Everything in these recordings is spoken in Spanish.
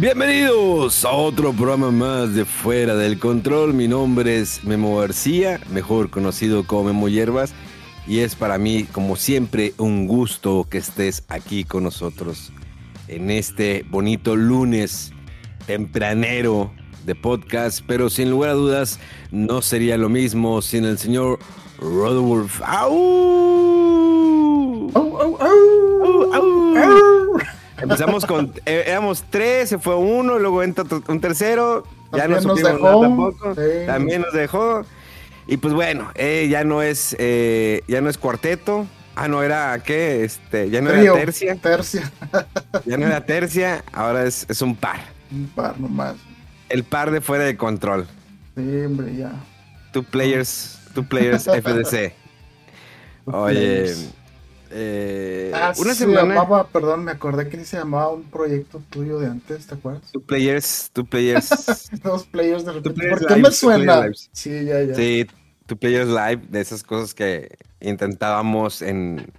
Bienvenidos a otro programa más de Fuera del Control. Mi nombre es Memo García, mejor conocido como Memo Hierbas, y es para mí, como siempre, un gusto que estés aquí con nosotros en este bonito lunes tempranero de podcast, pero sin lugar a dudas no sería lo mismo sin el señor Rodolfo. ¡Au! ¡Au, au, au! ¡Au, au! Empezamos con, eh, éramos tres, se fue uno, luego entra un tercero, ya no También nos supimos dejó, tampoco, sí. también nos dejó. Y pues bueno, eh, ya no es, eh, ya no es cuarteto. Ah, no era, ¿qué? Este, ya no Trío, era tercia, Tercia. ya no era tercia, ahora es, es un par. Un par nomás. El par de fuera de control. Sí, hombre, ya. Two players, two players FDC. Oye, Players. Eh, Ah, una se semana. llamaba, perdón, me acordé que se llamaba un proyecto tuyo de antes, ¿te acuerdas? Two players, two players. Dos players de repente. Players ¿Por qué me suena? Sí, ya, ya. Sí, Two Players Live, de esas cosas que intentábamos en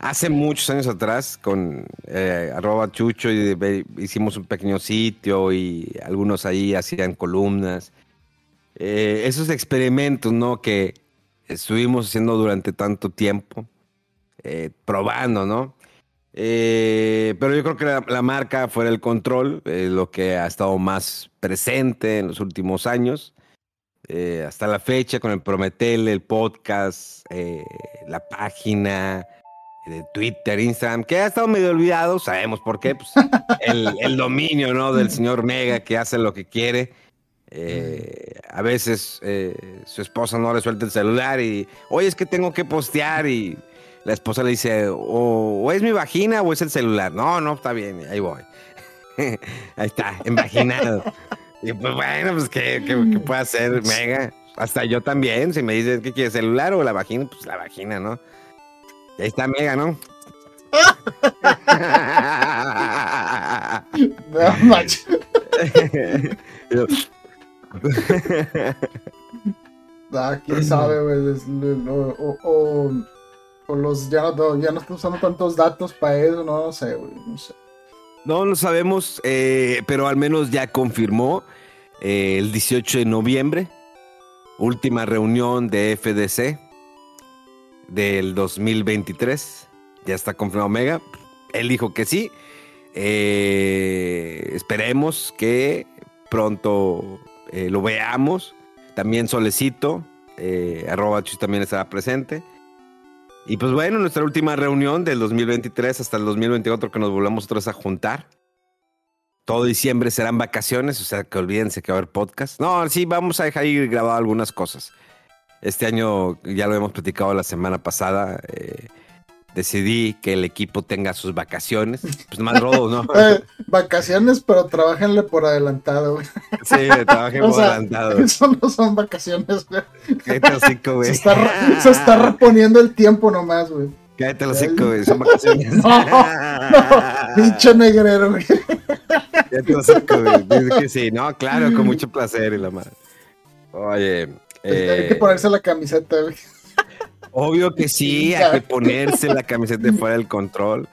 hace muchos años atrás con eh, arroba chucho y de- hicimos un pequeño sitio y algunos ahí hacían columnas. Eh, esos experimentos, ¿no? Que estuvimos haciendo durante tanto tiempo, eh, probando, ¿no? Eh, pero yo creo que la, la marca fuera el control, eh, lo que ha estado más presente en los últimos años eh, hasta la fecha con el Prometel, el podcast, eh, la página de Twitter, Instagram, que ha estado medio olvidado, sabemos por qué, pues el, el dominio ¿no? del señor Mega que hace lo que quiere. A veces su esposa no le suelta el celular y, oye, es que tengo que postear y la esposa le dice, o, o es mi vagina o es el celular. No, no, está bien, ahí voy. ahí está, envaginado. Y pues bueno, pues ¿qué, qué, qué puede hacer Mega? Hasta yo también, si me dices que quiere celular o la vagina, pues la vagina, ¿no? Y ahí está Mega, ¿no? No, manches. Ah, quién sabe, güey. o- o los ya no, ya no están usando tantos datos para eso, no, sé. No lo sabemos, eh, pero al menos ya confirmó eh, el 18 de noviembre, última reunión de FDC del 2023. Ya está confirmado Mega. Él dijo que sí. Eh, esperemos que pronto lo veamos. También Solecito, arroba también estará presente. Y pues bueno, nuestra última reunión del 2023 hasta el 2024 que nos volvemos otra vez a juntar. Todo diciembre serán vacaciones, o sea que olvídense que va a haber podcast. No, sí, vamos a dejar ir grabado algunas cosas. Este año, ya lo hemos platicado la semana pasada, eh, decidí que el equipo tenga sus vacaciones. Pues más rodo, ¿no? Eh, vacaciones, pero trabajenle por adelantado, güey. Sí, trabajé O por sea, adelantado. Eso no son vacaciones, güey. Cállate hocico, güey. Se está, se está reponiendo el tiempo nomás, güey. Cállate los cinco, güey. Son vacaciones. No, no, pinche negrero, güey. Cállate los cinco, güey. Dice que sí. No, claro, con mucho placer y la madre. Oye. Hay que eh, ponerse la camiseta, güey. Obvio que sí, hay que ponerse la camiseta de fuera del control.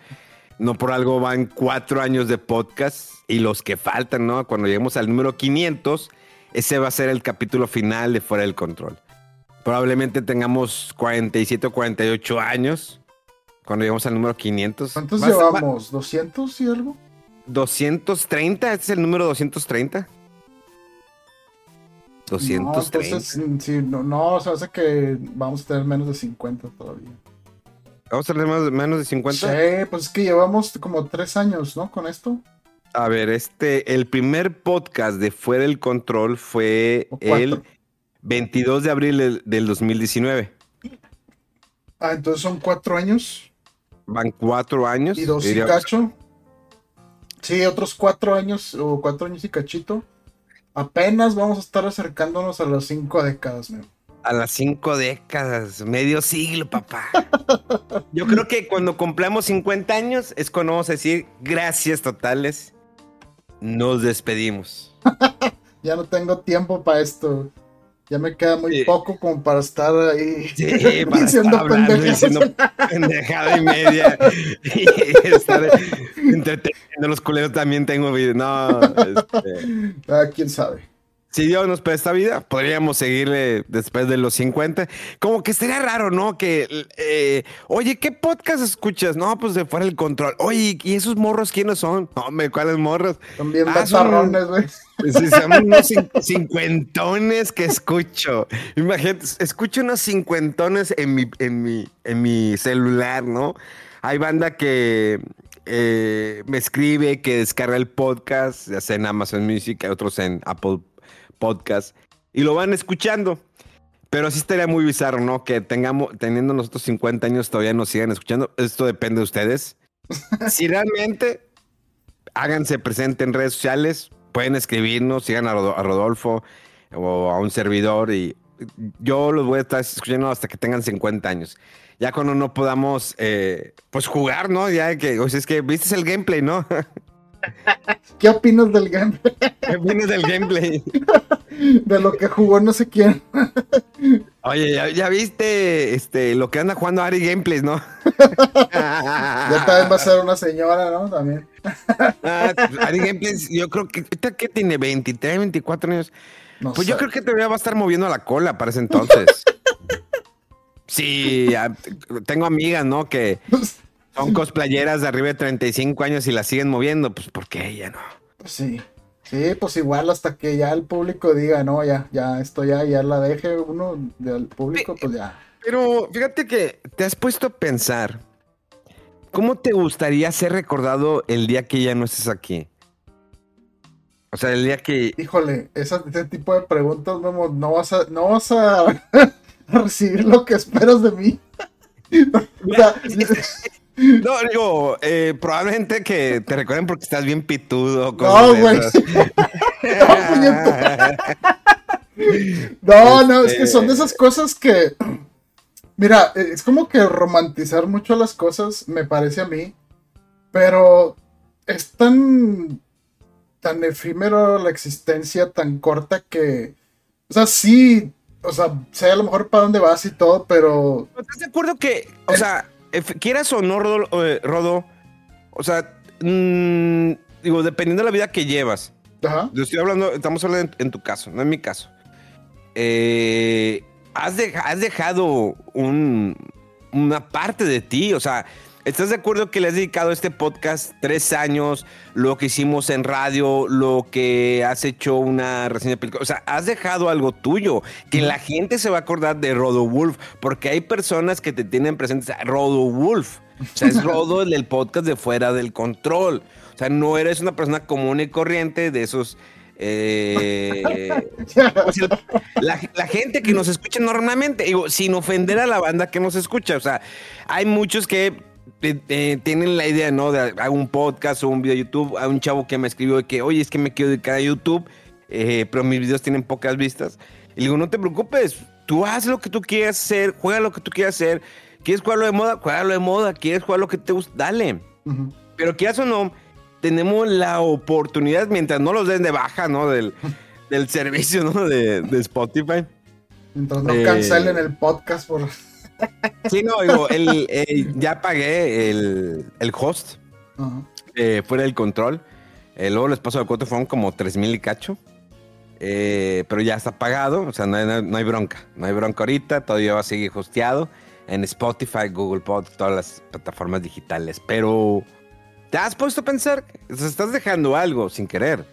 No por algo van cuatro años de podcast y los que faltan, ¿no? Cuando lleguemos al número 500, ese va a ser el capítulo final de fuera del control. Probablemente tengamos 47 o 48 años cuando lleguemos al número 500. ¿Cuántos llevamos? ¿200 y algo? 230, este es el número 230. No, 230. entonces, mm, sí, no, no, se hace que vamos a tener menos de 50 todavía. Vamos a tener más- menos de 50. Sí, pues es que llevamos como tres años, ¿no? Con esto. A ver, este, el primer podcast de Fuera del Control fue el 22 de abril del, del 2019. Ah, entonces son cuatro años Van cuatro años. y dos y cacho. Sí, otros cuatro años o cuatro años y cachito. Apenas vamos a estar acercándonos a las cinco décadas. A las cinco décadas, medio siglo, papá. Yo creo que cuando cumplamos 50 años es cuando vamos a decir gracias totales. Nos despedimos. Ya no tengo tiempo para esto. Ya me queda muy Sí. poco como para estar ahí Sí, para diciendo estar hablando, pendejadas. diciendo pendejada y media. Y estar entreteniendo los culeros también tengo vida. No, este, Ah, quién sabe. Si Dios nos presta vida, podríamos seguirle después de los 50. Como que sería raro, ¿no? Que, eh, oye, ¿qué podcast escuchas? No, pues de fuera el control. Oye, ¿y esos morros quiénes son? No, hombre, ¿cuáles morros? Son bien Ah, güey. Sí, son unos cin- cincuentones que escucho. Imagínate, escucho unos cincuentones en mi, en mi, en mi celular, ¿no? Hay banda que eh, me escribe, que descarga el podcast, ya sea en Amazon Music, hay otros en Apple Podcast, y lo van escuchando. Pero sí estaría muy bizarro, ¿no? Que tengamos, teniendo nosotros 50 años, todavía nos sigan escuchando. Esto depende de ustedes. Si realmente háganse presente en redes sociales, pueden escribirnos, sigan a, Rodo- a Rodolfo o a un servidor y yo los voy a estar escuchando hasta que tengan 50 años. Ya cuando no podamos, eh, pues jugar, ¿no? Ya que, o sea, es que viste el gameplay, ¿no? ¿Qué opinas del game? Vienes del gameplay. De lo que jugó no sé quién. Oye, ya, ya viste este, lo que anda jugando Ari Gameplays, ¿no? Ya también va a ser una señora, ¿no? También. Ah, Ari Gameplays, yo creo que que tiene 23, 24 años. No Pues sé. yo creo que todavía va a estar moviendo la cola para ese entonces. Sí, tengo amigas, ¿no? Que son cosplayeras de arriba de 35 años y la siguen moviendo. Pues porque ella no. Pues sí. Sí, pues igual hasta que ya el público diga, no, ya, ya, esto ya, ya la deje uno del público, pues ya. Pero fíjate que te has puesto a pensar. ¿Cómo te gustaría ser recordado el día que ya no estés aquí? O sea, el día que. Híjole, esa- ese tipo de preguntas, Memo, no vas a, no vas a, a recibir lo que esperas de mí. O sea, No, digo, eh, probablemente que te recuerden porque estás bien pitudo. no, güey. No, no, es que Este- son de esas cosas que. Mira, eh, es como que romantizar mucho las cosas, me parece a mí. Pero es tan. tan efímero la existencia, tan corta que. O sea, sí. O sea, sé a lo mejor para dónde vas y todo, pero. ¿Estás de acuerdo que, o sea, quieras o no, Rodo, eh, Rodo, o sea, mm, digo, dependiendo de la vida que llevas, Ajá. yo estoy hablando, estamos hablando en, en tu caso, no en mi caso, eh, has, deja- has dejado un- una parte de ti, o sea, ¿estás de acuerdo que le has dedicado a este podcast tres años, lo que hicimos en radio, lo que has hecho una reseña de película? O sea, has dejado algo tuyo, que la gente se va a acordar de Rodo Wolf, porque hay personas que te tienen presentes a Rodo Wolf. O sea, es Rodo el del podcast de Fuera del Control. O sea, no eres una persona común y corriente de esos... eh, pues, el- la, la gente que nos escucha normalmente, digo, sin ofender a la banda que nos escucha, o sea, hay muchos que eh, eh, tienen la idea, ¿no? De hago un podcast o un video de YouTube, hay un chavo que me escribió de que, oye, es que me quiero dedicar a YouTube, eh, pero mis videos tienen pocas vistas. Y le digo, no te preocupes, tú haz lo que tú quieras hacer, juega lo que tú quieras hacer, ¿Quieres jugarlo de moda? Juegalo de moda. ¿Quieres jugar lo que te gusta? Dale. Pero quieras o no, tenemos la oportunidad, mientras no los den de baja, ¿no? Del, del servicio, ¿no? De, de Spotify. Mientras no cancelen el podcast por... Sí, no, digo, el, ya pagué el, el host eh, fuera del control. Eh, luego les paso de cuota, fueron como 3 mil y cacho. Eh, pero ya está pagado, o sea, no hay, no hay, bronca. No hay bronca ahorita, todavía va a seguir hosteado en Spotify, Google Pod, todas las plataformas digitales. Pero, ¿te has puesto a pensar? estás dejando algo sin querer.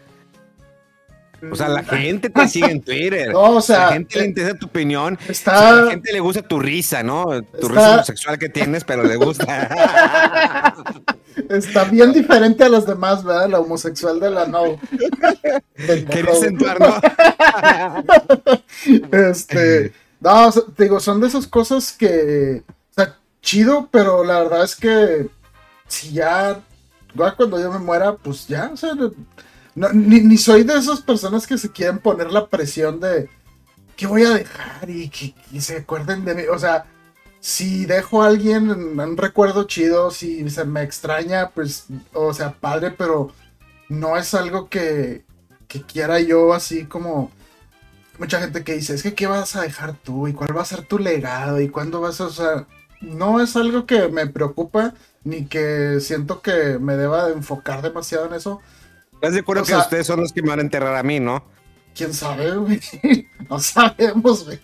O sea, la gente te sigue en Twitter. No, o sea, la gente le interesa tu opinión. Está... a la gente le gusta tu risa, ¿no? Tu risa homosexual que tienes, pero le gusta. Está bien diferente a los demás, ¿verdad? La homosexual de la no. ¿Quieres entrar, no? este. No, te digo, son de esas cosas que. O sea, chido, pero la verdad es que. Si ya. Cuando yo me muera, pues ya, o sea ni, soy de esas personas que se quieren poner la presión de que voy a dejar y que, se acuerden de mí. O sea, si dejo a alguien un recuerdo chido, si se me extraña, pues, o sea, padre, pero no es algo que, que quiera yo así como mucha gente que dice, es que qué vas a dejar tú y cuál va a ser tu legado y cuándo vas a, o sea, no es algo que me preocupa ni que siento que me deba de enfocar demasiado en eso. ¿Estás de acuerdo que ustedes son los que me van a enterrar a mí, no? ¿Quién sabe, güey? No sabemos, güey.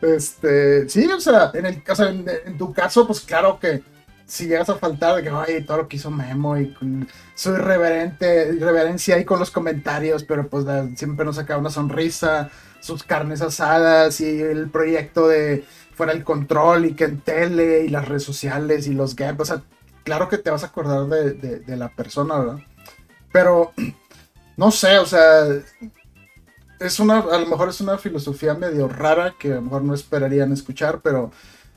Este, sí, o sea, en, el, o en, tu caso, pues claro que si llegas a faltar de que, ay, todo lo que hizo Memo y con su irreverente, irreverencia ahí con los comentarios, pero pues siempre nos saca una sonrisa, sus carnes asadas y el proyecto de fuera el control y que en tele y las redes sociales y los games, o sea, claro que te vas a acordar de, de la persona, ¿verdad? Pero, no sé, o sea, es una, a lo mejor es una filosofía medio rara que a lo mejor no esperarían escuchar, pero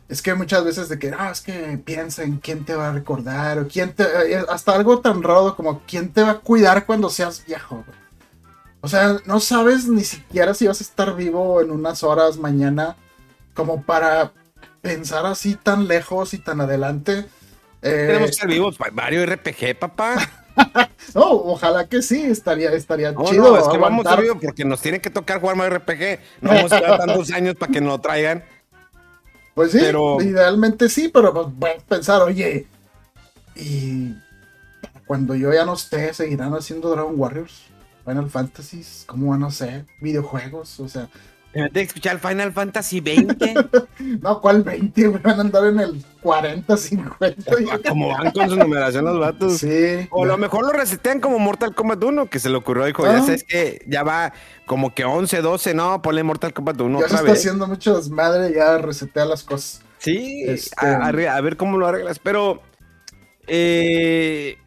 es que muchas veces de que, ah, es que piensa en quién te va a recordar, o quién te, eh, hasta algo tan raro como quién te va a cuidar cuando seas viejo. O sea, no sabes ni siquiera si vas a estar vivo en unas horas mañana como para pensar así tan lejos y tan adelante. Tenemos que estar vivos, Mario RPG, papá. no, ojalá que sí, estaría, estaría chido. No, es que vamos a porque nos tiene que tocar jugar más RPG. No vamos a esperar tantos años para que nos lo traigan. Pues sí, idealmente sí, pero pues pensar, oye, y cuando yo ya no esté, seguirán haciendo Dragon Warriors, Final Fantasy, ¿cómo van a ser? Videojuegos, o sea, de escuchar el Final Fantasy 20. no, ¿cuál 20? Van a andar en el 40, 50. como van con su numeración los vatos. Sí. O a lo mejor lo resetean como Mortal Kombat 1, que se le ocurrió, dijo, ya ah. sabes que ya va como que 11, 12, no, ponle Mortal Kombat 1 ya otra se está haciendo mucho desmadre, ya resetea las cosas. Sí, este, a, ver cómo lo arreglas, pero... Eh,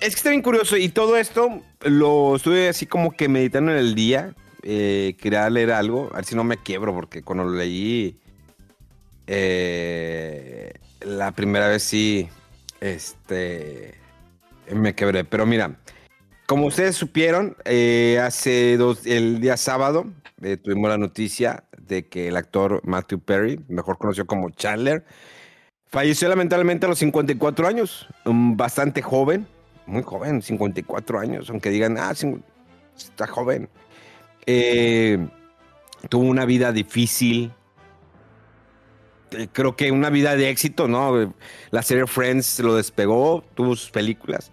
es que está bien curioso y todo esto lo estuve así como que meditando en el día eh, quería leer algo, a ver si no me quiebro, porque cuando lo leí eh, la primera vez sí, este, me quebré. Pero mira, como ustedes supieron, eh, hace dos, el día sábado tuvimos la noticia de que el actor Matthew Perry, mejor conocido como Chandler, falleció lamentablemente a los 54 años, bastante joven, muy joven, 54 años, aunque digan, ah, está joven. Eh, tuvo una vida difícil. Eh, creo que una vida de éxito, ¿no? La serie Friends lo despegó, tuvo sus películas.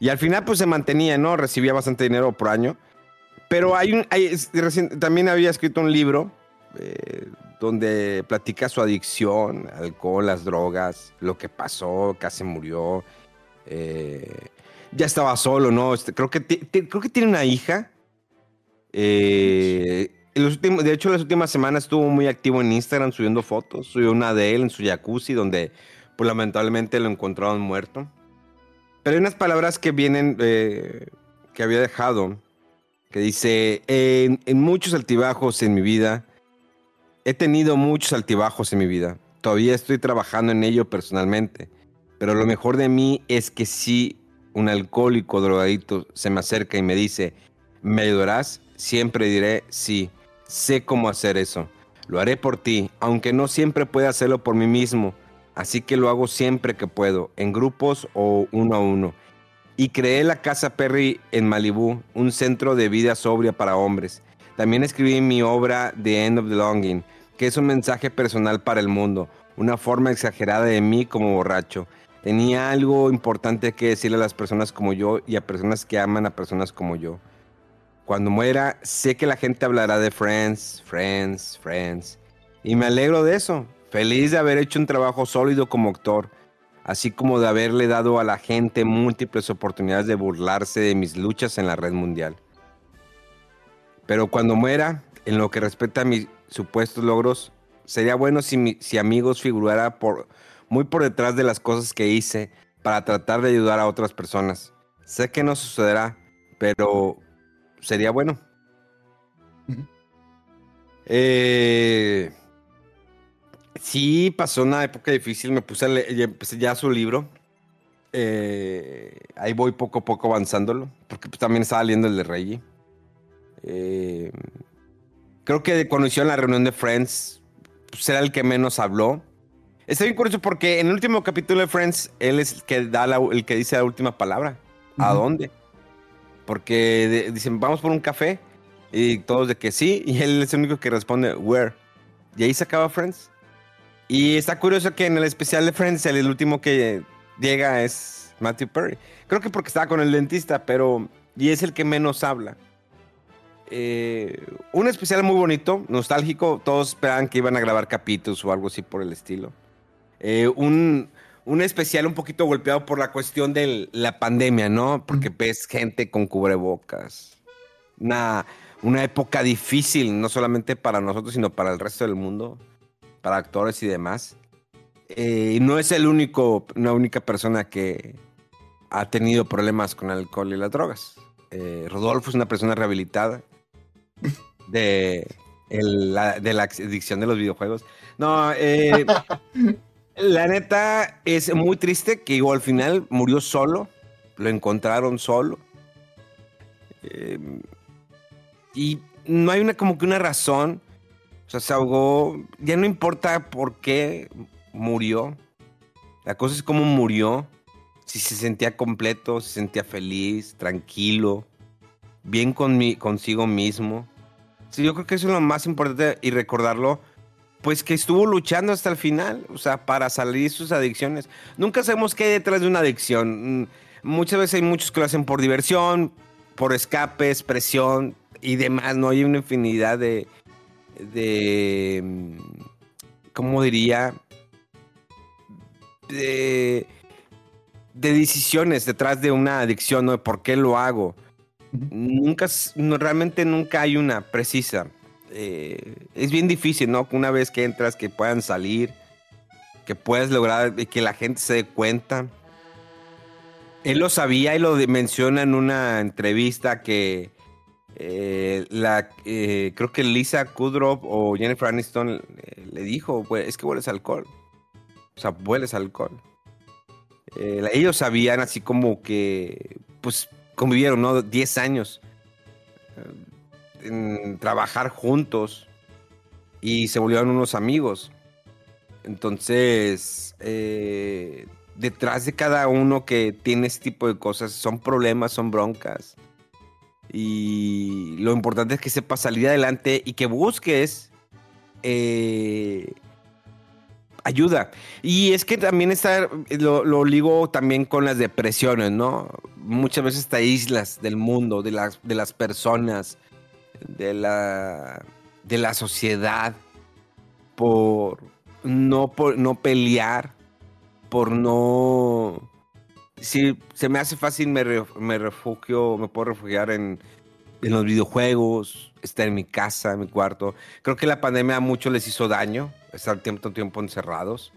Y al final, pues se mantenía, ¿no? Recibía bastante dinero por año. Pero hay un. también había escrito un libro eh, donde platica su adicción, alcohol, las drogas, lo que pasó, casi murió. ya estaba solo, ¿no? Este, creo, que creo que tiene una hija eh, de hecho, las últimas semanas estuvo muy activo en Instagram subiendo fotos. Subió una de él en su jacuzzi donde pues, lamentablemente lo encontraron muerto. Pero hay unas palabras que vienen, eh, que había dejado, que dice, en, en muchos altibajos en mi vida, he tenido muchos altibajos en mi vida. Todavía estoy trabajando en ello personalmente. Pero lo mejor de mí es que si un alcohólico drogadito se me acerca y me dice, ¿me ayudarás? Siempre diré sí, sé cómo hacer eso. Lo haré por ti, aunque no siempre pueda hacerlo por mí mismo. Así que lo hago siempre que puedo, en grupos o uno a uno. Y creé la Casa Perry en Malibú, un centro de vida sobria para hombres. También escribí mi obra The End of the Longing, que es un mensaje personal para el mundo, una forma exagerada de mí como borracho. Tenía algo importante que decirle a las personas como yo y a personas que aman a personas como yo. Cuando muera, sé que la gente hablará de Friends, Friends, Friends. Y me alegro de eso. Feliz de haber hecho un trabajo sólido como actor, así como de haberle dado a la gente múltiples oportunidades de burlarse de mis luchas en la red mundial. Pero cuando muera, en lo que respecta a mis supuestos logros, sería bueno si, amigos figurara muy por detrás de las cosas que hice para tratar de ayudar a otras personas. Sé que no sucederá, pero sería bueno. eh, sí, pasó una época difícil. Me puse a leer, ya su libro. Eh, ahí voy poco a poco avanzándolo, porque pues, también estaba leyendo el de Reggie. Eh, creo que cuando hicieron la reunión de Friends, pues era el que menos habló. Está bien curioso porque en el último capítulo de Friends, él es el que, da la, el que dice la última palabra. ¿A dónde? Porque dicen, vamos por un café. Y todos de que sí. Y él es el único que responde, where. Y ahí se acaba Friends. Y está curioso que en el especial de Friends, el, el último que llega es Matthew Perry. Creo que porque estaba con el dentista, pero. Y es el que menos habla. Eh, un especial muy bonito, nostálgico. Todos esperaban que iban a grabar capítulos o algo así por el estilo. Eh, un, un especial un poquito golpeado por la cuestión de la pandemia, ¿no? Porque ves gente con cubrebocas. Una, una época difícil, no solamente para nosotros, sino para el resto del mundo, para actores y demás. Eh, y no es el único, una única persona que ha tenido problemas con alcohol y las drogas. Eh, Rodolfo es una persona rehabilitada de, la, de la adicción de los videojuegos. No, eh, la neta es muy triste que al final murió solo, lo encontraron solo. Eh, y no hay una como que una razón. O sea, se ahogó. Ya no importa por qué murió. La cosa es cómo murió. Si se sentía completo, se sentía feliz, tranquilo, bien con mi- consigo mismo. Sí, yo creo que eso es lo más importante y recordarlo, pues que estuvo luchando hasta el final, o sea, para salir de sus adicciones. Nunca sabemos qué hay detrás de una adicción. Mm, Muchas veces hay muchos que lo hacen por diversión, por escapes, presión y demás, ¿no? Hay una infinidad de, de, mm, ¿cómo diría? De, de decisiones detrás de una adicción, ¿no? ¿Por qué lo hago? Nunca, no, realmente nunca hay una precisa. Eh, es bien difícil, ¿no? Una vez que entras, que puedan salir, que puedas lograr que la gente se dé cuenta. Él lo sabía y lo menciona en una entrevista que eh, la, eh, creo que Lisa Kudrow o Jennifer Aniston le dijo, "Hue- es que hueles alcohol. O sea, hueles alcohol. Ellos sabían así como que, pues, convivieron, ¿no? 10 años en trabajar juntos y se volvieron unos amigos. Entonces, eh, detrás de cada uno que tiene este tipo de cosas son problemas, son broncas. Y lo importante es que sepas salir adelante y que busques eh, ayuda. Y es que también está, lo, lo ligo también con las depresiones, ¿no? Muchas veces te aíslas del mundo, de las, de las personas, de la, de la sociedad, por no, por no pelear, por no... Si se me hace fácil, me, me refugio, me puedo refugiar en, en los videojuegos, estar en mi casa, en mi cuarto. Creo que la pandemia a muchos les hizo daño, estar tiempo, tiempo encerrados.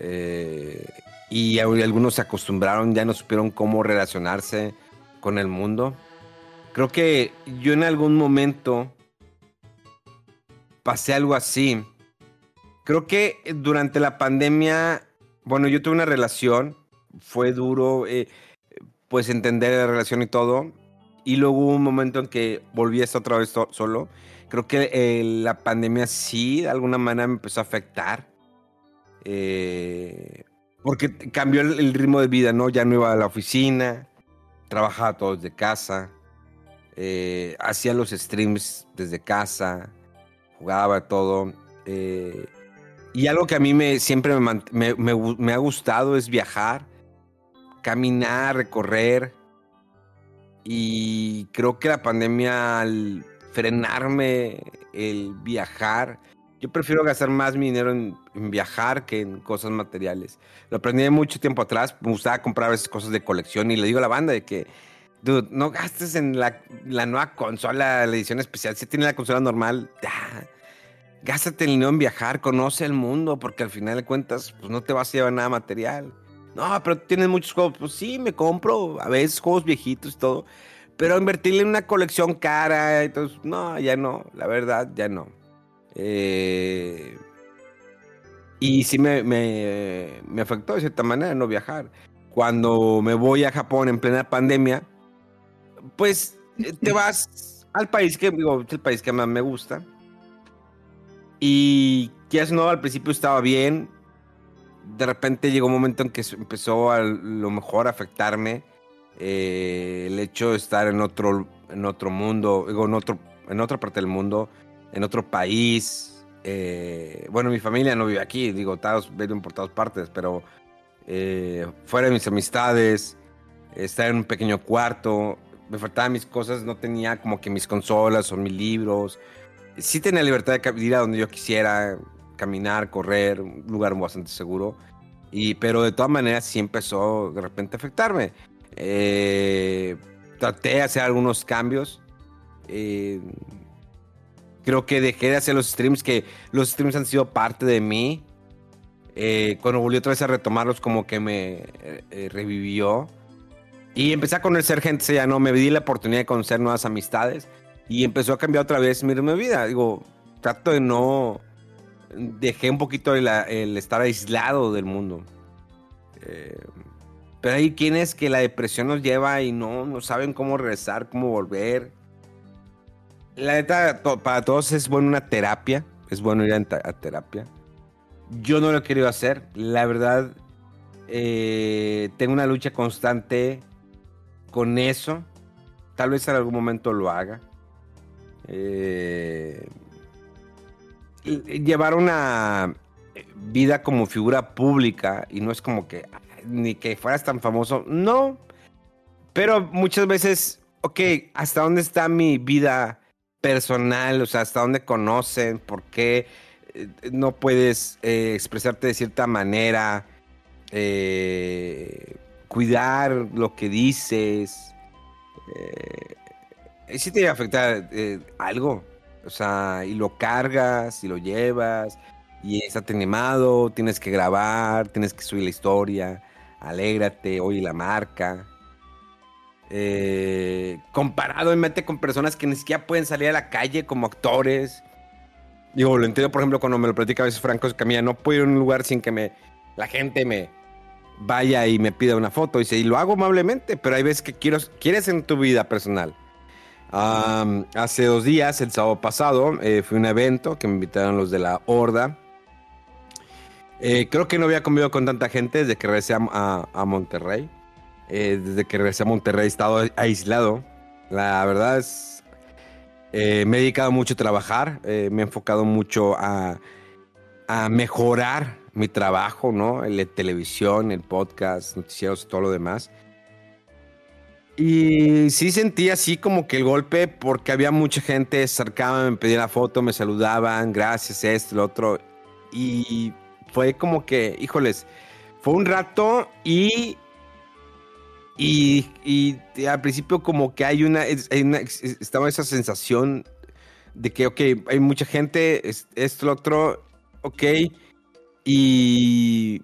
Eh, y algunos se acostumbraron, ya no supieron cómo relacionarse con el mundo. Creo que yo en algún momento pasé algo así. Creo que durante la pandemia, bueno, yo tuve una relación, fue duro, eh, pues entender la relación y todo. y luego hubo un momento en que volví a estar otra vez solo. Creo que eh, la pandemia sí, de alguna manera me empezó a afectar. Eh, porque cambió el, ritmo de vida, ¿no? Ya no iba a la oficina, trabajaba todo desde casa, eh, hacía los streams desde casa, jugaba todo. y algo que a mí me, siempre me ha gustado es viajar, caminar, recorrer. Y creo que la pandemia, al frenarme el viajar, yo prefiero gastar más mi dinero en, viajar que en cosas materiales. Lo aprendí mucho tiempo atrás. Me gustaba comprar veces cosas de colección y le digo a la banda de que, dude, no gastes en la, nueva consola, la edición especial. Si tienes la consola normal, gástate el dinero en viajar, conoce el mundo, porque al final de cuentas, pues no te vas a llevar nada material. No, pero tienes muchos juegos. Pues sí, me compro a veces juegos viejitos y todo. Pero invertirle en una colección cara, entonces, no, ya no, la verdad, ya no. Eh, y sí me, me, afectó de cierta manera no viajar. Cuando me voy a Japón en plena pandemia, pues eh, te vas al país que, digo, el país que más me gusta. Y que no, al principio estaba bien, de repente llegó un momento en que empezó a lo mejor a afectarme eh, el hecho de estar en otro, en otro mundo, digo, en, otro, en otra parte del mundo, en otro país. Eh, bueno, mi familia no vive aquí, digo, todos viven por todas partes, pero fuera de mis amistades, estar en un pequeño cuarto, me faltaban mis cosas, no tenía como que mis consolas o mis libros. Sí tenía libertad de ir a donde yo quisiera, caminar, correr, un lugar bastante seguro. Y, pero de todas maneras sí empezó de repente a afectarme. Eh, traté de hacer algunos cambios. Eh, creo que dejé de hacer los streams, que los streams han sido parte de mí. Eh, cuando volví otra vez a retomarlos, como que me revivió. Y empecé a conocer gente, ya no, me di la oportunidad de conocer nuevas amistades. Y empezó a cambiar otra vez mi, mi vida. Digo, trato de no dejé un poquito el, estar aislado del mundo. Eh, pero hay quienes que la depresión nos lleva y no, no saben cómo regresar, cómo volver. La neta, para todos es bueno una terapia. Es bueno ir a, terapia. Yo no lo he querido hacer. La verdad, eh, tengo una lucha constante con eso. Tal vez en algún momento lo haga. Eh, llevar una vida como figura pública y no es como que ni que fueras tan famoso, no. Pero muchas veces, ok, ¿hasta dónde está mi vida personal? O sea, ¿hasta dónde conocen? ¿Por qué eh, no puedes eh, expresarte de cierta manera? Eh, cuidar lo que dices. Eh, sí te va a afectar algo. O sea, y lo cargas y lo llevas y está animado, tienes que grabar, tienes que subir la historia, alégrate, oye la marca. Eh, comparado en mente con personas que ni siquiera pueden salir a la calle como actores. Digo, lo entiendo, por ejemplo, cuando me lo platica a veces Franco Camilla, no puedo ir a un lugar sin que me la gente me vaya y me pida una foto. Y, dice, y lo hago amablemente, pero hay veces que quiero, quieres en tu vida personal hace dos días, el sábado pasado, eh, fue un evento que me invitaron los de la Horda. Eh, creo que no había comido con tanta gente desde que regresé a, Monterrey. Eh, desde que regresé a Monterrey he estado aislado. La verdad es, me he dedicado mucho a trabajar, me he enfocado mucho a, a mejorar mi trabajo, ¿no? De televisión, el podcast, noticieros, todo lo demás. Y sí sentí así como que el golpe, porque había mucha gente, se acercaba, me pedían la foto, me saludaban, gracias, esto, lo otro. Y fue como que, híjoles, fue un rato y. Y, al principio, como que hay una, Estaba esa sensación de que, ok, hay mucha gente, esto, lo otro, ok. Y.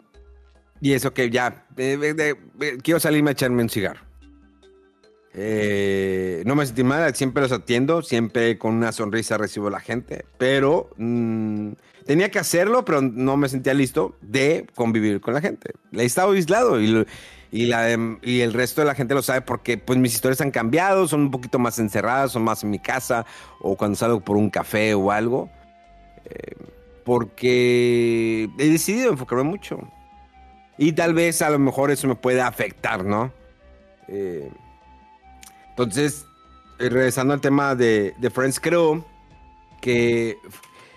Y eso, ok, ya. quiero salirme a echarme un cigarro. Eh, no me sentí mal, siempre los atiendo, siempre con una sonrisa recibo a la gente, pero mm, tenía que hacerlo, pero no me sentía listo de convivir con la gente. He estado aislado y, y, la, y el resto de la gente lo sabe porque pues mis historias han cambiado, son un poquito más encerradas, son más en mi casa o cuando salgo por un café o algo. Porque he decidido enfocarme mucho. Y tal vez a lo mejor eso me puede afectar, ¿no? Eh, entonces, eh, regresando al tema de, de, Friends, creo que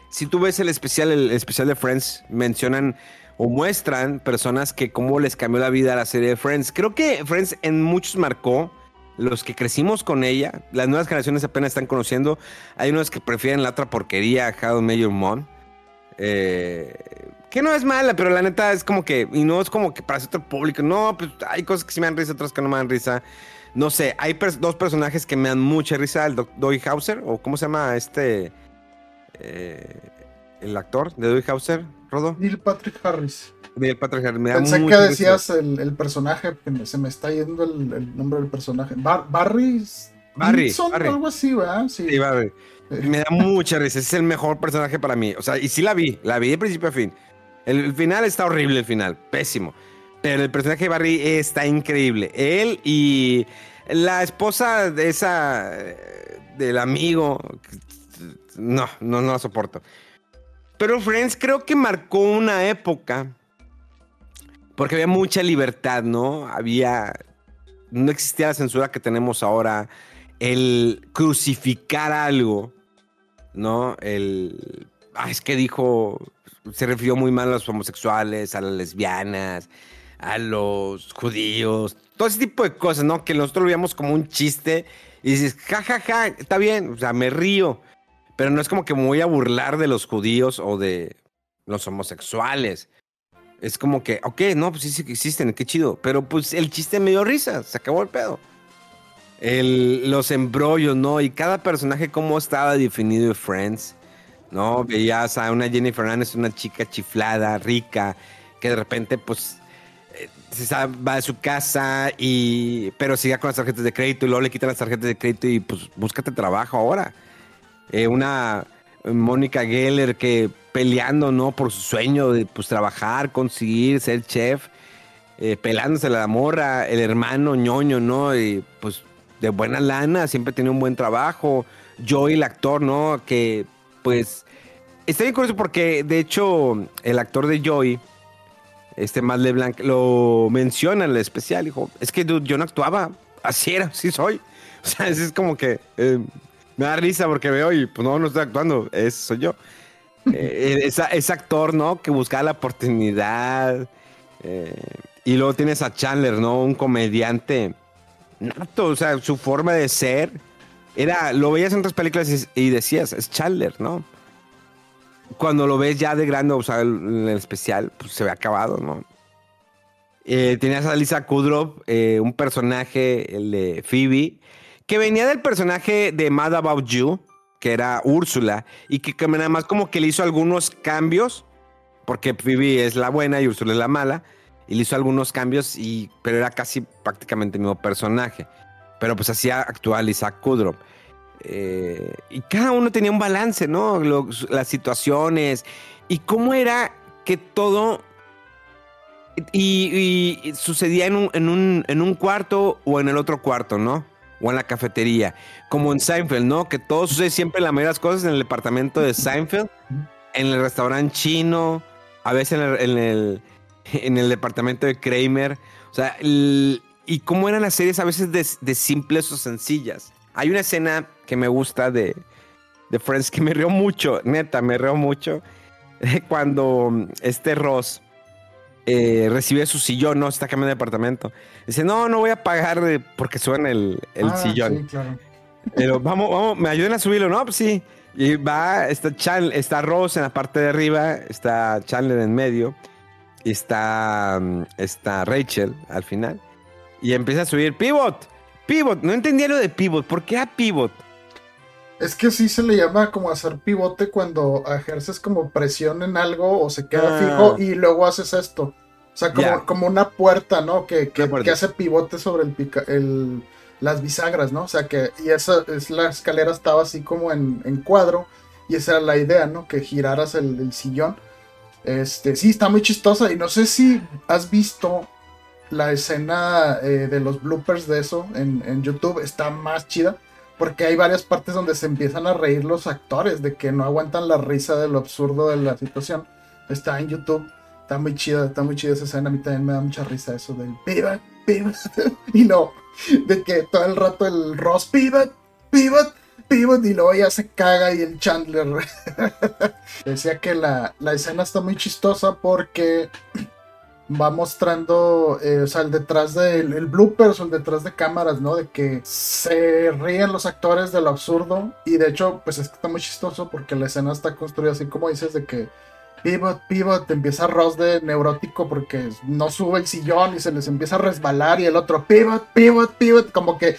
si tú ves el especial, el especial de Friends, mencionan o muestran personas que cómo les cambió la vida la serie de Friends. Creo que Friends en muchos marcó los que crecimos con ella. Las nuevas generaciones apenas están conociendo. Hay unos que prefieren la otra porquería, How Major Mom. Eh, que no es mala, pero la neta es como que, y no es como que para otro público, no, pues hay cosas que sí me dan risa, otras que no me dan risa. No sé, hay dos personajes que me dan mucha risa, el Doggy Hauser, o cómo se llama este, eh, el actor de Doggy Hauser, Rodo. Neil Patrick Harris. Neil Patrick Harris, me Pensé que decías el, personaje, se me está yendo el, nombre del personaje. Barry. Barry, Barry. algo así, ¿verdad? Sí, sí Barry. Me da mucha risa. Es el mejor personaje para mí. O sea, y sí la vi. La vi de principio a fin. El, final está horrible, el final. Pésimo. Pero el personaje de Barry está increíble. Él y la esposa de esa. del amigo. No, no, no la soporto. Pero Friends creo que marcó una época. Porque había mucha libertad, ¿no? Había. No existía la censura que tenemos ahora. El crucificar algo ¿no? El. Ah, es que dijo. Se refirió muy mal a los homosexuales, a las lesbianas, a los judíos, todo ese tipo de cosas, ¿no? Que nosotros lo veíamos como un chiste y dices, ja, ja, ja, está bien, o sea, me río. Pero no es como que me voy a burlar de los judíos o de los homosexuales. Es como que, ok, no, pues sí, sí existen, qué chido. Pero pues el chiste me dio risa, se acabó el pedo el, los embrollos, ¿no? Y cada personaje cómo estaba definido de Friends, ¿no? Veías a una Jennifer Aniston, una chica chiflada, rica, que de repente, pues, eh, se va de su casa y... Pero sigue con las tarjetas de crédito y luego le quitan las tarjetas de crédito y, pues, búscate trabajo ahora. Eh, una Mónica Geller que peleando, ¿no? Por su sueño de, pues, trabajar, conseguir, ser chef. Eh, pelándose la morra, el hermano ñoño, ¿no? Y pues de buena lana, siempre tiene un buen trabajo. Joey, el actor, ¿no? Que pues está bien curioso porque de hecho el actor de Joey, este Matt LeBlanc, lo menciona en el especial. Dijo, es que yo no actuaba, así era, así soy. O sea, es como que eh, me da risa porque veo y pues no, no estoy actuando, es, soy yo. eh, ese actor, ¿no? Que buscaba la oportunidad. Eh, y luego tienes a Chandler, ¿no? Un comediante nato, o sea, su forma de ser era, lo veías en otras películas y, decías, es Chandler, ¿no? Cuando lo ves ya de grande, o sea, en el especial, pues se ve acabado, ¿no? Eh, tenías a Lisa Kudrow, eh, un personaje, el de Phoebe, que venía del personaje de Mad About You, que era Úrsula, y que, que nada más como que le hizo algunos cambios, porque Phoebe es la buena y Úrsula es la mala, y le hizo algunos cambios, y, pero era casi prácticamente el mismo personaje. Pero pues hacía actual Isaac Kudrow. Eh, y cada uno tenía un balance, ¿no? las situaciones. Y cómo era que todo. Y, sucedía en un, en, un, en un cuarto o en el otro cuarto, ¿no? O en la cafetería. Como en Seinfeld, ¿no? Que todo sucede siempre, la mayoría de cosas, en el departamento de Seinfeld, en el restaurante chino, a veces en el en el departamento de Kramer. O sea, y cómo eran las series a veces de, simples o sencillas. Hay una escena que me gusta de, de Friends que me río mucho, neta, me río mucho. Cuando este Ross eh, recibe su sillón, no, está cambiando de departamento. Dice, no, no voy a pagar porque suena el, el ah, sillón. Sí, claro. Pero vamos, vamos, me ayuden a subirlo, ¿no? Pues sí. Y va, está, está Ross en la parte de arriba, está Chandler en medio está, mm, está Rachel al final. Y empieza a subir pivot. Pivot. No entendía lo de pivot. ¿Por qué a pivot? Es que sí se le llama como hacer pivote cuando ejerces como presión en algo o se queda ah. fijo y luego haces esto. O sea, como, como una puerta, ¿no? Que, que, hace pivote sobre el, el, las bisagras, ¿no? O sea, que y esa es la escalera estaba así como en, en cuadro y esa era la idea, ¿no? Que giraras el, el sillón este, sí, está muy chistosa. Y no sé si has visto la escena eh, de los bloopers de eso en, YouTube está más chida. Porque hay varias partes donde se empiezan a reír los actores de que no aguantan la risa de lo absurdo de la situación. Está en YouTube. Está muy chida, está muy chida esa escena. A mí también me da mucha risa eso del pivot, pivot. y no, de que todo el rato el Ross pivot, pivot, pivot. Y luego ya se caga y el Chandler. Decía que la, la escena está muy chistosa porque va mostrando, eh, o sea, el detrás del el bloopers o el detrás de cámaras, ¿no? De que se ríen los actores de lo absurdo. Y de hecho, pues es que está muy chistoso porque la escena está construida así como dices, de que pivot, pivot, empieza Ross de neurótico porque no sube el sillón y se les empieza a resbalar. Y el otro pivot, pivot, pivot, como que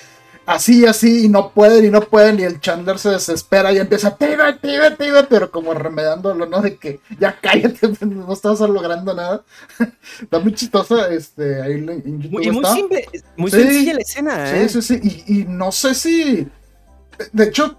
así, así, y no pueden, y no pueden, y el Chandler se desespera y empieza, pivot, pivot, pivot, pero como remedándolo, ¿no? De que ya cállate, no estás logrando nada. está muy chistosa, este, ahí en YouTube Y muy simple, muy sencilla la escena, ¿eh? Sí, sí, sí, y, y, no sé si, de hecho,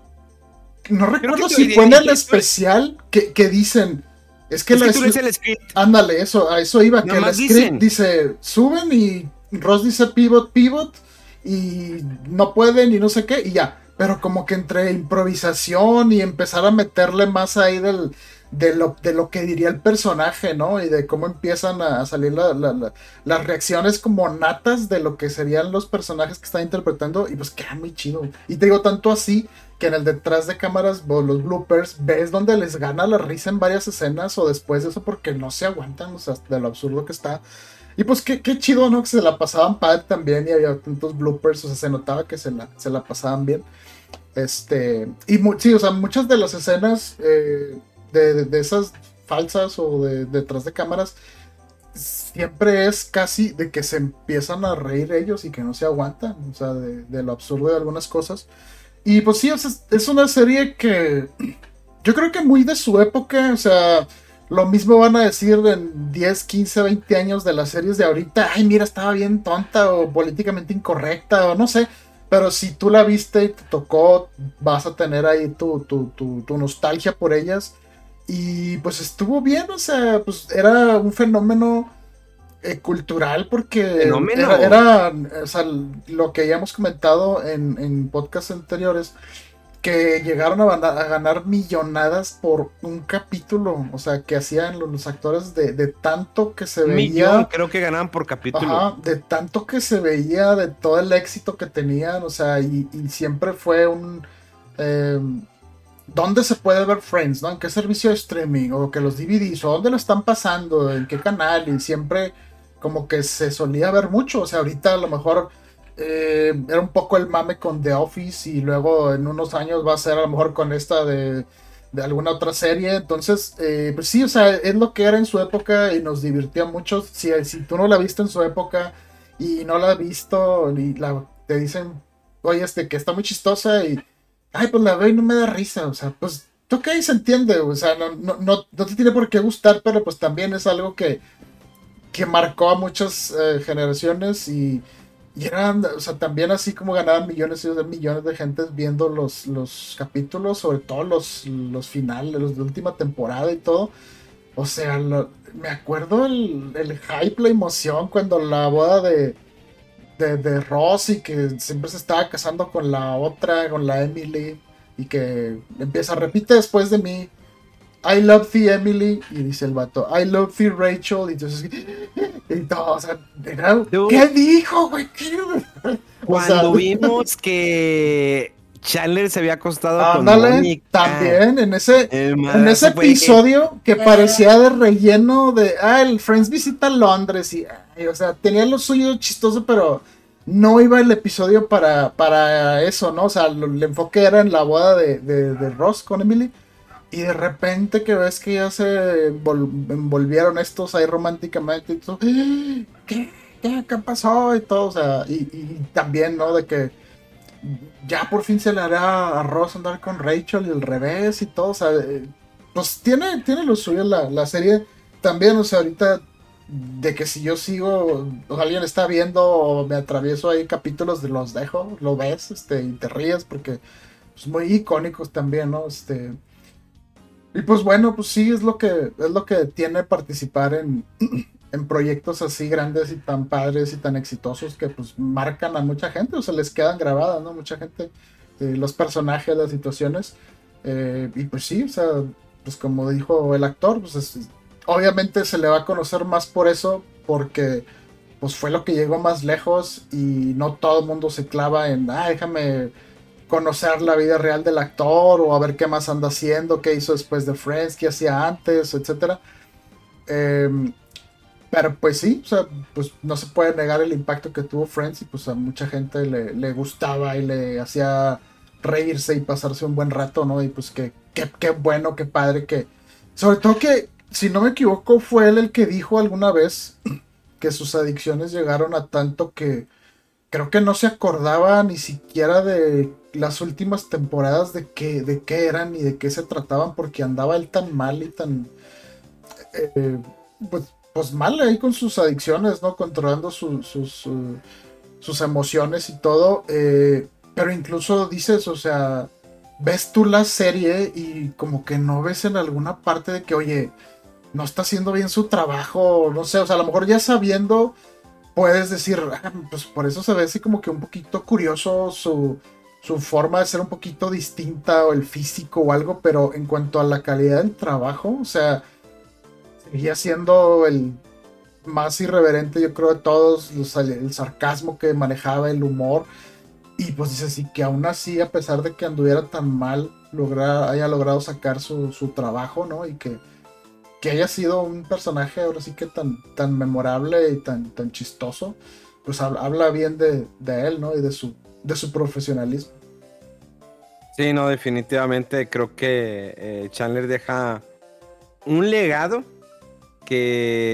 no recuerdo si fue en el especial que, que dicen, es que, es la que tú el script. Ándale, eso, a eso iba, no que el script dicen. dice, suben y Ross dice pivot, pivot, y no pueden y no sé qué, y ya. Pero como que entre improvisación y empezar a meterle más ahí del, de, lo, de lo que diría el personaje, ¿no? Y de cómo empiezan a salir la, la, la, las reacciones como natas de lo que serían los personajes que están interpretando, y pues queda muy chido. Y te digo tanto así que en el detrás de cámaras, los bloopers, ves donde les gana la risa en varias escenas o después de eso porque no se aguantan, o sea, de lo absurdo que está. Y pues qué, qué chido, ¿no? Que se la pasaban padre también y había tantos bloopers, o sea, se notaba que se la, se la pasaban bien. Este, y sí, muchas de las escenas eh, de, de, esas falsas o de detrás de cámaras siempre es casi de que se empiezan a reír ellos y que no se aguantan, o sea, de, de lo absurdo de algunas cosas. Y pues sí, sea, es una serie que yo creo que muy de su época, o sea, lo mismo van a decir en 10, 15, 20 años de las series de ahorita. Ay, mira, estaba bien tonta o políticamente incorrecta o no sé. Pero si tú la viste y te tocó, vas a tener ahí tu, tu, tu, tu nostalgia por ellas. Y pues estuvo bien, o sea, pues era un fenómeno eh, cultural porque fenómeno. era, era o sea, lo que ya hemos comentado en, en podcasts anteriores que llegaron a, a, ganar millonadas por un capítulo, o sea, que hacían los, los actores de, de, tanto que se veía. Millón, creo que ganaban por capítulo. Ajá, de tanto que se veía, de todo el éxito que tenían, o sea, y, y siempre fue un... Eh, ¿Dónde se puede ver Friends? ¿no? ¿En qué servicio de streaming? O que los DVDs, o dónde lo están pasando, en qué canal, y siempre como que se solía ver mucho, o sea, ahorita a lo mejor eh, era un poco el mame con The Office y luego en unos años va a ser a lo mejor con esta de, alguna otra serie. Entonces, eh, pues sí, o sea, es lo que era en su época y nos divirtió mucho. Si, si tú no la viste en su época y no la has visto y la, te dicen, oye, este, que está muy chistosa y, ay, pues la veo y no me da risa, o sea, pues, ok, se entiende, o sea, no, no, no, no te tiene por qué gustar, pero pues también es algo que, que marcó a muchas eh, generaciones y y eran, o sea, también así como ganaban millones y millones de gente viendo los, los capítulos, sobre todo los, los finales, los de última temporada y todo. O sea, me acuerdo el, el, hype, la emoción cuando la boda de, de, de Ross y que siempre se estaba casando con la otra, con la Emily, y que empieza, repite después de mí, I love thee, Emily. Y dice el vato, I love thee, Rachel. Y entonces, y todo, o sea, era, ¿qué dijo, güey? Cuando o sea, vimos que Chandler se había acostado ah, con dale, Mónica. También, en ese, en ese episodio que... que... parecía de relleno de, ah, el Friends visita Londres. Y, o sea, tenía lo suyo chistoso, pero no iba el episodio para, para eso, ¿no? O sea, lo, el enfoque era en la boda de, de, de Ross con Emily. Y de repente que ves que ya se envolvieron estos ahí románticamente y todo, ¿qué? ¿Qué, ¿Qué pasó? Y todo, o sea, y, también, ¿no? De que ya por fin se le hará a Ross andar con Rachel y el revés y todo, o sea, pues tiene, tiene lo suyo la, la serie. También, o sea, ahorita de que si yo sigo, o alguien está viendo o me atravieso ahí capítulos de los dejo, lo ves, este, y te ríes porque, pues muy icónicos también, ¿no? Este y pues bueno, pues sí, es lo que, es lo que tiene participar en, en proyectos así grandes y tan padres y tan exitosos que pues marcan a mucha gente o se les quedan grabadas, ¿no? Mucha gente, eh, los personajes, las situaciones. Eh, y pues sí, o sea, pues como dijo el actor, pues obviamente se le va a conocer más por eso, porque pues fue lo que llegó más lejos y no todo el mundo se clava en, ah, déjame conocer la vida real del actor o a ver qué más anda haciendo, qué hizo después de Friends, qué hacía antes, etcétera. Em, pero pues sí, pues no se puede negar el impacto que tuvo Friends y pues a mucha gente le, gustaba y le hacía reírse y pasarse un buen rato, ¿no? Y pues qué, qué, bueno, qué padre que... Sobre todo que, si no me equivoco, fue él el que dijo alguna vez que sus adicciones llegaron a tanto que creo que no se acordaba ni siquiera de las últimas temporadas de qué, de qué eran y de qué se trataban porque andaba él tan mal y tan... Eh, pues, pues, mal ahí con sus adicciones, ¿no? Controlando sus, sus emociones y todo. Eh, pero incluso dices, o sea, ves tú la serie y como que no ves en alguna parte de que, oye, no está haciendo bien su trabajo, no sé, o sea, a lo mejor ya sabiendo, puedes decir, ah, pues por eso se ve así como que un poquito curioso su, su forma de ser un poquito distinta o el físico o algo, pero en cuanto a la calidad del trabajo, o sea, seguía siendo el más irreverente, yo creo, de todos, el sarcasmo que manejaba, el humor. Y pues dice así que aún así, a pesar de que anduviera tan mal, haya logrado sacar su, trabajo, ¿no? Y que, que, haya sido un personaje ahora sí que tan, tan memorable y tan, tan chistoso, pues habla, bien de, él, ¿no? Y de su, de su profesionalismo. Sí, no, definitivamente creo que eh, Chandler deja un legado que